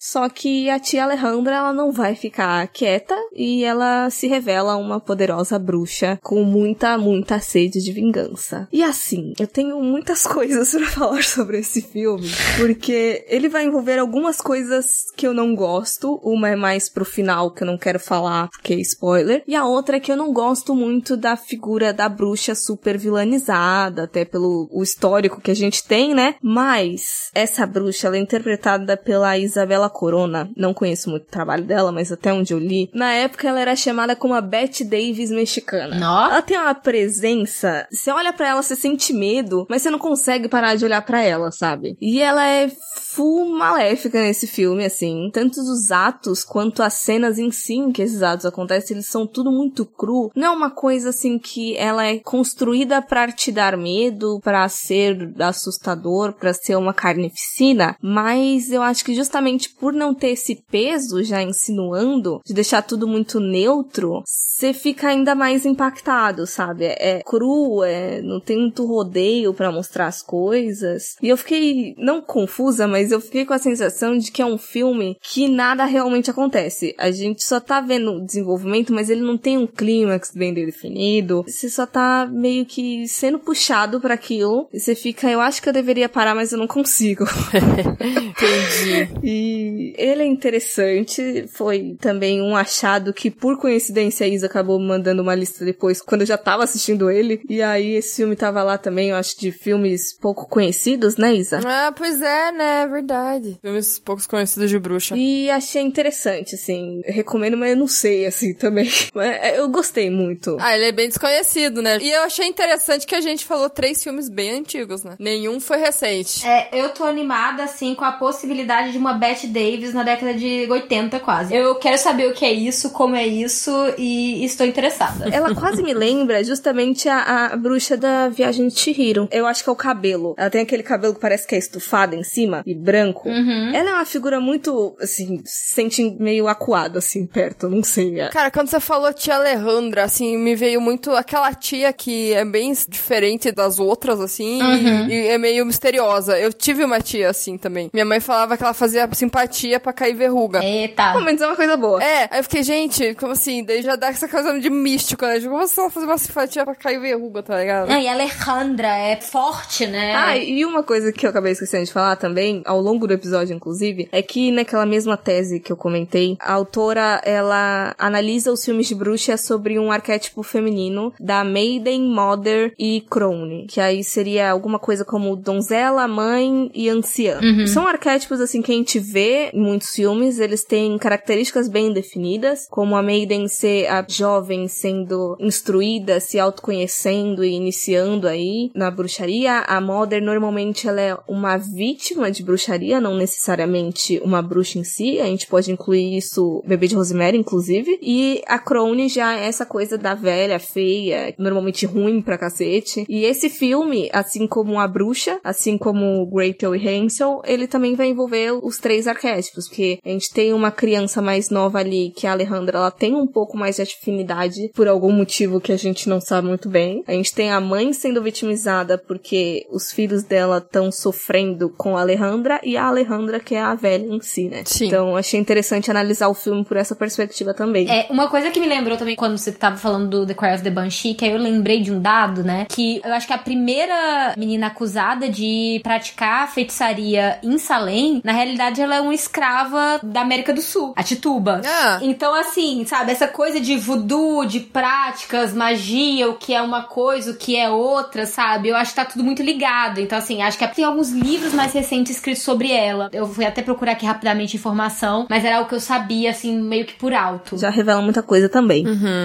Só que a tia Alejandra ela não vai ficar quieta e ela se revela uma poderosa bruxa com muita, muita sede de vingança. E assim, eu tenho muitas coisas para falar sobre esse filme, porque ele vai envolver algumas coisas que eu não gosto. Uma é mais pro final que eu não quero falar porque é spoiler, e a outra é que eu não gosto muito da figura da bruxa super vilanizada, até pelo o histórico que a gente tem, né? Mas essa bruxa ela é interpretada pela pela Isabela Corona. Não conheço muito o trabalho dela, mas até onde eu li. Na época ela era chamada como a Bette Davis mexicana. Nó. Ela tem uma presença, você olha pra ela, você sente medo, mas você não consegue parar de olhar pra ela, sabe? E ela é full maléfica nesse filme, assim. Tanto os atos quanto as cenas em si em que esses atos acontecem, eles são tudo muito cru. Não é uma coisa assim que ela é construída pra te dar medo, pra ser assustador, pra ser uma carnificina, mas eu acho que justamente por não ter esse peso já insinuando, de deixar tudo muito neutro, você fica ainda mais impactado, sabe? É cru, é, não tem muito rodeio pra mostrar as coisas. E eu fiquei, não confusa, mas eu fiquei com a sensação de que é um filme que nada realmente acontece. A gente só tá vendo o desenvolvimento, mas ele não tem um clímax bem definido. Você só tá meio que sendo puxado para aquilo. E você fica, eu acho que eu deveria parar, mas eu não consigo. Entendi. E ele é interessante. Foi também um achado que, por coincidência, a Isa acabou me mandando uma lista depois, quando eu já tava assistindo ele. E aí esse filme tava lá também, eu acho, de filmes pouco conhecidos, né, Isa? Ah, pois é, né? É verdade. Filmes poucos conhecidos de bruxa. E achei interessante, assim. Eu recomendo, mas eu não sei, assim, também. Mas eu gostei muito. Ah, ele é bem desconhecido, né? E eu achei interessante que a gente falou três filmes bem antigos, né? Nenhum foi recente. É, eu tô animada, assim, com a possibilidade de uma Bette Davis na década de 80, quase. Eu quero saber o que é isso, como é isso, e estou interessada. Ela quase me lembra justamente a, a bruxa da Viagem de Chihiro. Eu acho que é o cabelo. Ela tem aquele cabelo que parece que é estufado em cima e branco. Uhum. Ela é uma figura muito, assim, se sente meio acuada, assim, perto. Não sei. É. Cara, quando você falou tia Alejandra, assim, me veio muito aquela tia que é bem diferente das outras, assim, Uhum. e, e é meio misteriosa. Eu tive uma tia assim também. Minha mãe falava que ela fazia simpatia pra cair verruga. Eita. Pelo menos é uma coisa boa. É, aí eu fiquei, gente, como assim? Daí já dá essa coisa de místico, né? Tipo, Como assim ela fazer uma simpatia pra cair verruga, tá ligado? Não, e a Alejandra é forte, né? Ah, e uma coisa que eu acabei esquecendo de falar também, ao longo do episódio, inclusive, é que naquela mesma tese que eu comentei, a autora, ela analisa os filmes de bruxa sobre um arquétipo feminino da Maiden, Mother e Crone, que aí seria alguma coisa como donzela, mãe e anciã. São arquétipos, assim, que a gente vê em muitos filmes, eles têm características bem definidas, como a Maiden ser a jovem sendo instruída, se autoconhecendo e iniciando aí na bruxaria. A Mother, normalmente, ela é uma vítima de bruxaria, não necessariamente uma bruxa em si. A gente pode incluir isso, bebê de Rosemary, inclusive. E a Crone já é essa coisa da velha, feia, normalmente ruim pra cacete. E esse filme, assim como a bruxa, assim como Gretel e Hansel, ele também vai envolver os três arquétipos, porque a gente tem uma criança mais nova ali, que a Alejandra, ela tem um pouco mais de afinidade por algum motivo que a gente não sabe muito bem. A gente tem a mãe sendo vitimizada porque os filhos dela estão sofrendo com a Alejandra e a Alejandra que é a velha em si, né? Sim. Então achei interessante analisar o filme por essa perspectiva também. É, uma coisa que me lembrou também quando você tava falando do The Cry of the Banshee, que aí eu lembrei de um dado, né? Que eu acho que a primeira menina acusada de praticar feitiçaria em Salem, na realidade ela é uma escrava da América do Sul, a Tituba. Ah. Então, assim, sabe, essa coisa de voodoo, de práticas, magia, o que é uma coisa, o que é outra, sabe? Eu acho que tá tudo muito ligado. Então, assim, acho que tem alguns livros mais recentes escritos sobre ela. Eu fui até procurar aqui rapidamente informação, mas era algo que eu sabia, assim, meio que por alto. Já revela muita coisa também.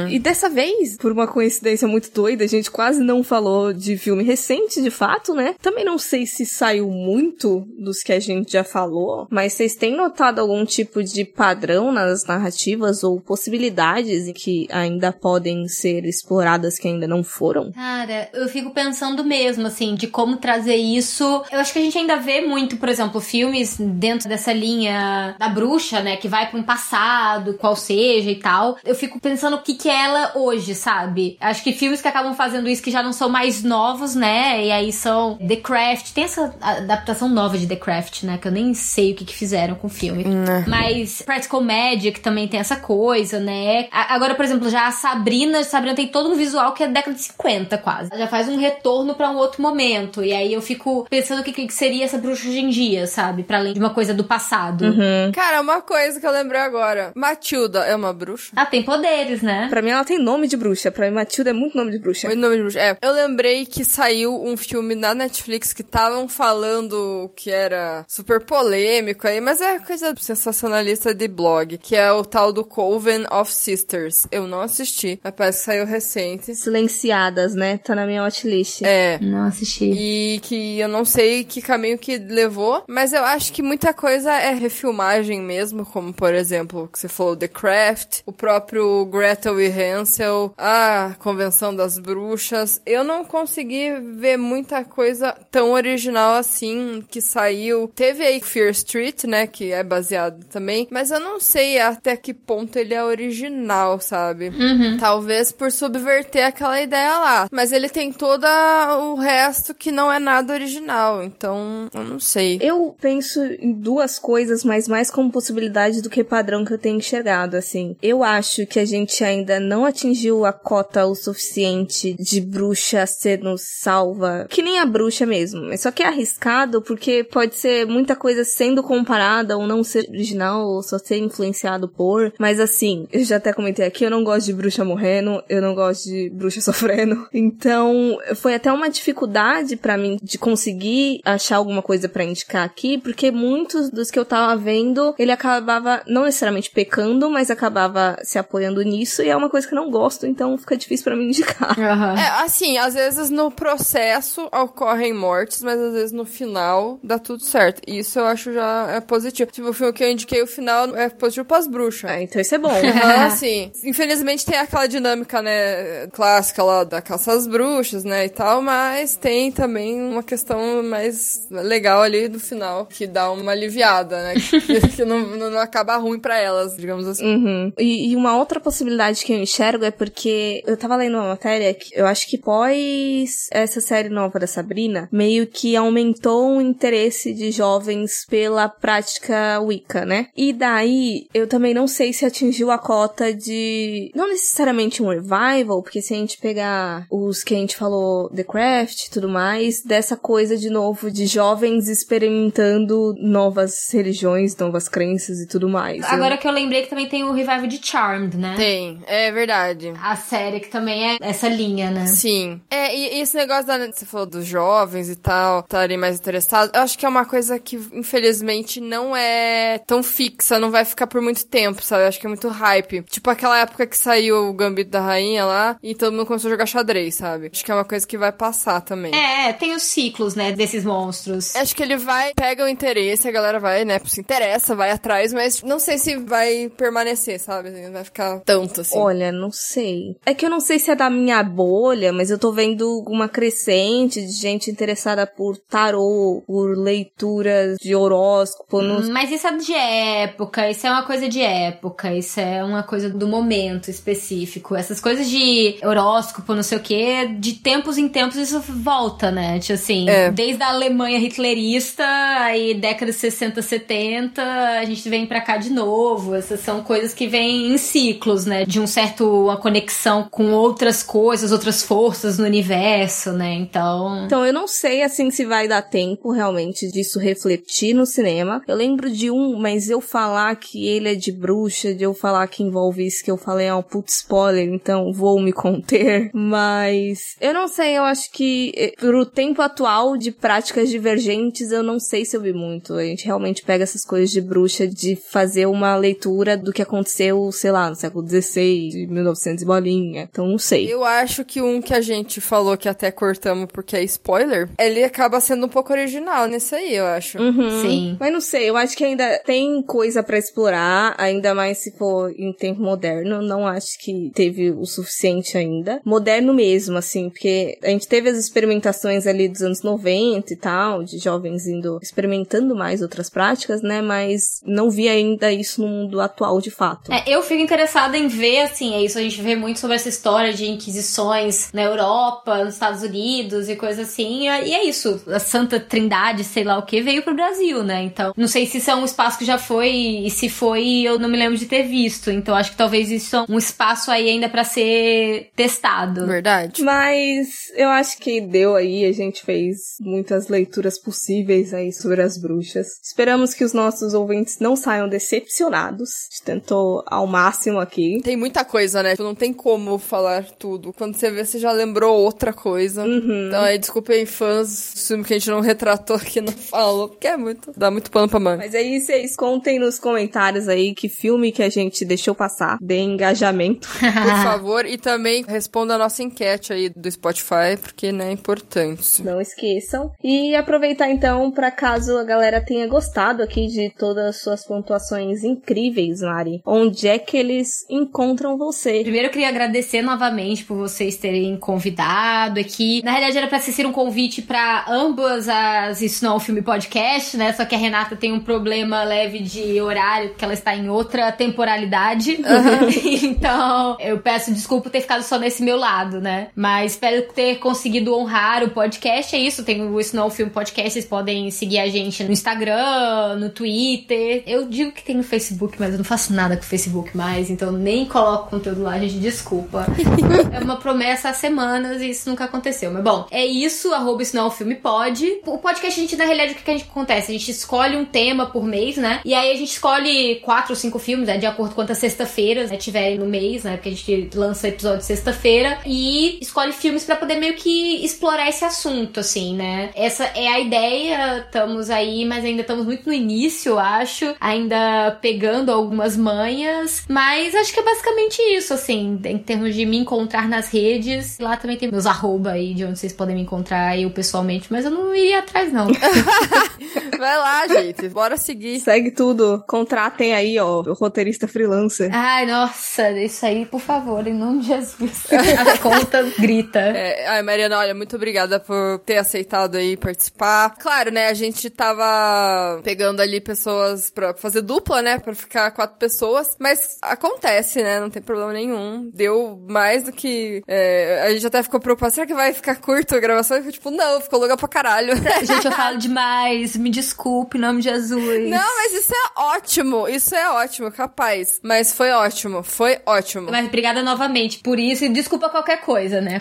E dessa vez, por uma coincidência muito doida, a gente quase não falou de filme recente, de fato, né? Também não sei se saiu muito dos que a gente já falou, mas vocês têm notado algum tipo de padrão nas narrativas ou possibilidades que ainda podem ser exploradas que ainda não foram? Cara, eu fico pensando mesmo, assim, de como trazer isso. Eu acho que a gente ainda vê muito, por exemplo, filmes dentro dessa linha da bruxa, né? Que vai pra um passado, qual seja e tal. Eu fico pensando o que, que é ela hoje, sabe? Acho que filmes que acabam fazendo isso que já não são mais novos, né? E aí são The Craft. Tem essa adaptação nova de The Craft, né? Que eu nem sei o que, que fizeram com o filme. Mas Practical Magic também tem essa coisa, né? A- Agora, por exemplo, já a Sabrina, Sabrina tem todo um visual que é década de 50, quase. Ela já faz um retorno pra um outro momento. E aí eu fico pensando o que, que seria essa bruxa hoje em dia, sabe? Pra além de uma coisa do passado. Cara, uma coisa que eu lembrei agora. Matilda é uma bruxa? Ah, tem poderes, né? Pra mim, ela tem nome de bruxa. Pra mim, Matilda é muito nome de bruxa. Muito nome de bruxa. É, eu lembrei que saiu um filme na Netflix que estavam falando que era super polêmico aí, mas é coisa sensacionalista de blog, que é o tal do Coven of Sisters. Eu não assisti, mas parece que saiu recente. Silenciadas, né? Tá na minha watchlist. É. Não assisti. E que eu não sei que caminho que levou, mas eu acho que muita coisa é refilmagem mesmo, como por exemplo, que você falou The Craft, o próprio Gretel e Hansel, a Convenção das Bruxas. Eu não consegui ver muita coisa tão original assim que saiu. Teve aí Fear Street, né, que é baseado também, mas eu não sei até que ponto ele é original, sabe? Uhum. Talvez por subverter aquela ideia lá, mas ele tem todo o resto que não é nada original, então eu não sei. Eu penso em duas coisas, mas mais como possibilidade do que padrão que eu tenho enxergado, assim. Eu acho que a gente ainda não atingiu a cota o suficiente de bruxa sendo salva, que nem a bruxa mesmo, mas só que é arriscado porque pode ser muita coisa sendo comparada ou não ser original ou só ser influenciado por, mas assim, eu já até comentei aqui, eu não gosto de bruxa morrendo, eu não gosto de bruxa sofrendo, então foi até uma dificuldade para mim de conseguir achar alguma coisa para indicar aqui, porque muitos dos que eu tava vendo, ele acabava não necessariamente pecando, mas acabava se apoiando nisso e é uma coisa que eu não gosto, então fica difícil para mim indicar. Aham. É, assim, às vezes no processo ocorrem mortes, mas às vezes no final dá tudo certo. E Isso eu acho já é positivo. Tipo, o filme que eu indiquei, o final é positivo pras bruxas. Ah, então isso é bom. Aham, assim, infelizmente tem aquela dinâmica, né, clássica lá da caça às bruxas, né, e tal, mas tem também uma questão mais legal ali no final, que dá uma aliviada, né, que, que não, não acaba ruim pra elas, digamos assim. Uhum. E, e uma outra possibilidade que eu enxergo é porque eu tava lendo uma matéria que eu acho que pós essa série nova da Sabrina, meio que aumentou o interesse de jovens pela prática Wicca, né? E daí, eu também não sei se atingiu a cota de. Não necessariamente um revival, porque se a gente pegar os que a gente falou, The Craft e tudo mais, dessa coisa de novo de jovens experimentando novas religiões, novas crenças e tudo mais. Eu- Agora que eu lembrei que também tem o revival de Charmed, né? Tem, é verdade. A série que também é essa linha, né? Sim. É, e, e esse negócio da. Você falou dos jovens e tal, estarem mais interessados. Eu acho que é uma coisa que, infelizmente, não é tão fixa, não vai ficar por muito tempo, sabe? Eu acho que é muito hype. Tipo aquela época que saiu o Gambito da Rainha lá e todo mundo começou a jogar xadrez, sabe? Acho que é uma coisa que vai passar também. É, tem os ciclos, né, desses monstros. Acho que ele vai, pega o interesse, a galera vai, né, se interessa, vai atrás, mas não sei se vai permanecer, sabe? Vai ficar tanto assim. Olha, não sei. É que eu não sei se é da minha bolha, mas eu tô vendo uma crescente de gente interessada por tarô, por leituras de horóscopo. no- Mas isso é de época, isso é uma coisa de época, isso é uma coisa do momento específico. Essas coisas de horóscopo, não sei o que, de tempos em tempos isso volta, né? Tipo assim, É. desde a Alemanha hitlerista, aí década de 60, 70, a gente vem pra cá de novo. Essas são coisas que vêm em ciclos, né? De um certo uma conexão com outras coisas, outras forças no universo, né? Então. Então eu não sei assim se vai dar tempo realmente disso refletir no cinema. Eu lembro de um, mas eu falar que ele é de bruxa, de eu falar que envolve isso que eu falei é um puto spoiler, então vou me conter. Mas eu não sei, eu acho que eh, pro tempo atual de práticas divergentes, eu não sei se eu vi muito. A gente realmente pega essas coisas de bruxa de fazer uma leitura do que aconteceu, sei lá, no século XVI, de 1900 e bolinha. Então não sei. Eu acho que um que a gente falou que até cortamos porque é spoiler, ele acaba sendo um pouco original nesse aí, eu acho. Uhum. Sim. Mas não sei, eu acho que ainda tem coisa pra explorar, ainda mais se for em tempo moderno. Não acho que teve o suficiente ainda. Moderno mesmo, assim, porque a gente teve as experimentações ali dos anos 90 e tal, de jovens indo experimentando mais outras práticas, né? Mas não vi ainda isso no mundo atual de fato. É, eu fico interessada em ver, assim, é isso, a gente vê muito sobre essa história de inquisições na Europa, nos Estados Unidos e coisa assim, e é isso, a Santa Trindade, sei lá o que, veio pro Brasil, né, então, não sei se isso é um espaço que já foi, e se foi, eu não me lembro de ter visto, então acho que talvez isso é um espaço aí ainda pra ser testado. Verdade. Mas eu acho que deu aí, a gente fez muitas leituras possíveis aí sobre as bruxas. Esperamos que os nossos ouvintes não saiam decepcionados. A gente tentou ao máximo aqui. Tem muita coisa, né? Não tem como falar tudo. Quando você vê, você já lembrou outra coisa. Uhum. Então aí, desculpem fãs, filme que a gente não retratou aqui, não falou, porque é muito dá muito pano pra manga. Mas aí vocês contem nos comentários aí que filme que a gente deixou passar. Dê engajamento. Por favor, e também responda a nossa enquete aí do Spotify, porque, né, é importante. Não esqueçam. E aproveitar então para caso a galera tenha gostado aqui de todas as suas pontuações incríveis, Mari. Onde é que eles encontram você? Primeiro eu queria agradecer novamente por vocês terem convidado aqui. Na realidade era pra ser um convite para ambas as Isso Não é um Filme Podcast, né? Só que a Renata tem um problema leve de horário, porque ela está em outra temporalidade. Uhum. então, eu peço desculpa ter ficado só nesse meu lado, né? Mas espero ter conseguido honrar o podcast. É isso, tem o um Filme Podcast. Vocês podem seguir a gente no Instagram, no Twitter. Eu digo que tem no Facebook, mas eu não faço nada com o Facebook mais, então nem coloco conteúdo lá, gente. Desculpa. é uma promessa há semanas e isso nunca aconteceu. Mas bom, é isso. Arroba um Filme Pode. O podcast, a gente, na realidade, o que, que a gente acontece? A gente escolhe um tema por mês, né? E aí a gente escolhe quatro ou cinco filmes, né? De acordo com quantas sexta-feiras né, tiverem no mês, né? Porque a gente lança episódio sexta-feira. E escolhe filmes para poder meio que explorar esse assunto, assim, né? Essa é a ideia. Estamos aí, mas ainda estamos muito no início, eu acho. Ainda pegando algumas manhas. Mas acho que é basicamente isso, assim, em termos de me encontrar nas redes. Lá também tem meus arroba aí, de onde vocês podem me encontrar eu pessoalmente, mas eu não iria atrás, não. Vai lá, gente. Bora seguir. Segue tudo. Contratem aí, ó, o roteirista freelancer. Ai, nossa, isso aí, por favor, em nome de Jesus. A conta grita. É, ai, Mariana, olha, muito obrigada por ter aceitado aí participar. Claro, né, a gente tava pegando ali pessoas pra fazer dupla, né, pra ficar quatro pessoas, mas acontece, né, não tem problema nenhum. Deu mais do que... É, a gente até ficou preocupado, será que vai ficar curto a gravação? E tipo, não, ficou legal pra caralho. Gente, eu falo demais, me desculpe, em nome de Jesus. Não, mas isso é ótimo, isso é ótimo, capaz. Mas foi ótimo, foi ótimo. Mas obrigada novamente por isso e desculpa qualquer coisa, né?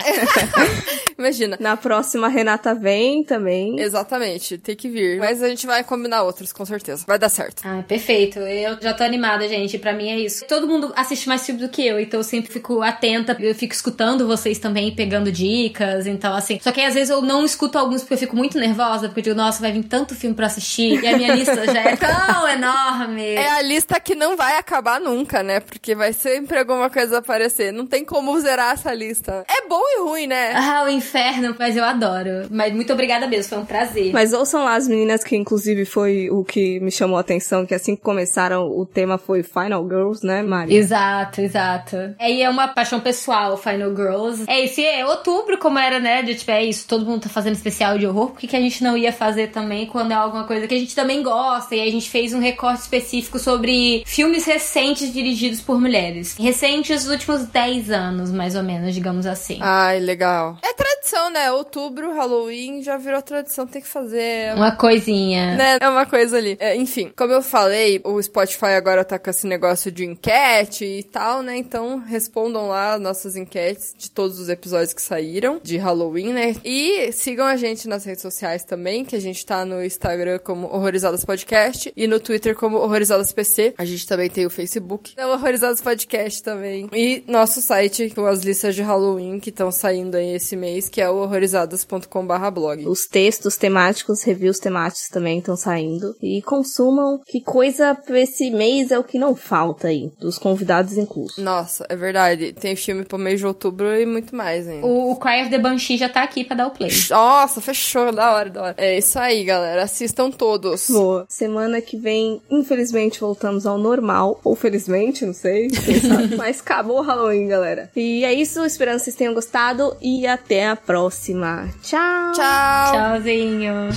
Imagina. Na próxima, a Renata vem também. Exatamente, tem que vir. Mas a gente vai combinar outros, com certeza. Vai dar certo. Ah, perfeito. Eu já tô animada, gente. Pra mim é isso. Todo mundo assiste mais filmes do que eu, então eu sempre fico atenta. Eu fico escutando vocês também, pegando dicas. Então, assim. Só que às vezes eu não escuto alguns porque eu fico muito nervosa, porque eu digo, nossa, vai vir tanto filme pra assistir. E a minha lista já é tão enorme. É a lista que não vai acabar nunca, né? Porque vai sempre alguma coisa aparecer. Não tem como zerar essa lista. É bom e ruim, né? Ah, o inferno, mas eu adoro. Mas muito obrigada mesmo, foi um prazer. Mas ouçam lá as meninas, que inclusive foi o que me chamou a atenção, que assim que começaram, o tema foi Final Girls, né, Mari? Exato, exato. Aí é uma paixão pessoal, Final Girls. É esse é outubro, como era, né? De tipo, é isso, todo mundo tá fazendo especial de horror, por que, que a gente não ia fazer também quando é alguma coisa que a gente também gosta? E a gente fez um recorte específico sobre filmes recentes dirigidos por mulheres. Recentes dos últimos 10 anos, mais ou menos, digamos assim. Ai, legal. É tradição, né? Outubro, Halloween, já virou tradição, tem que fazer. Uma coisinha. Né? É uma coisa ali. É, enfim, como eu falei, o Spotify agora tá com esse negócio de enquete e tal, né? Então respondam lá nossas enquetes de todos os episódios que saíram de Halloween, né? E sigam a gente nas redes sociais também, que a gente tá no Instagram como Horrorizadas Podcast e no Twitter como Horrorizadas PC. A gente também tem o Facebook, é o Horrorizadas Podcast também. E nosso site com as listas de Halloween que estão saindo aí esse mês, que é o horrorizadas.com/blog. Os textos temáticos, reviews temáticos também estão saindo. E consumam, que coisa pra esse mês é o que não falta aí, dos convidados inclusos. Nossa, é verdade. Tem filme pro mês de outubro e muito mais ainda. O, o Cry of the Banshee já tá aqui pra dar o play. Nossa, fechou, da hora, da hora. É isso aí, galera. Assistam todos. Boa. Semana que vem, infelizmente, voltamos ao normal. Ou felizmente, não sei. Mas acabou o Halloween, galera. E é isso. Esperando que vocês tenham gostado. E até a próxima. Tchau! Tchau! Tchauzinho.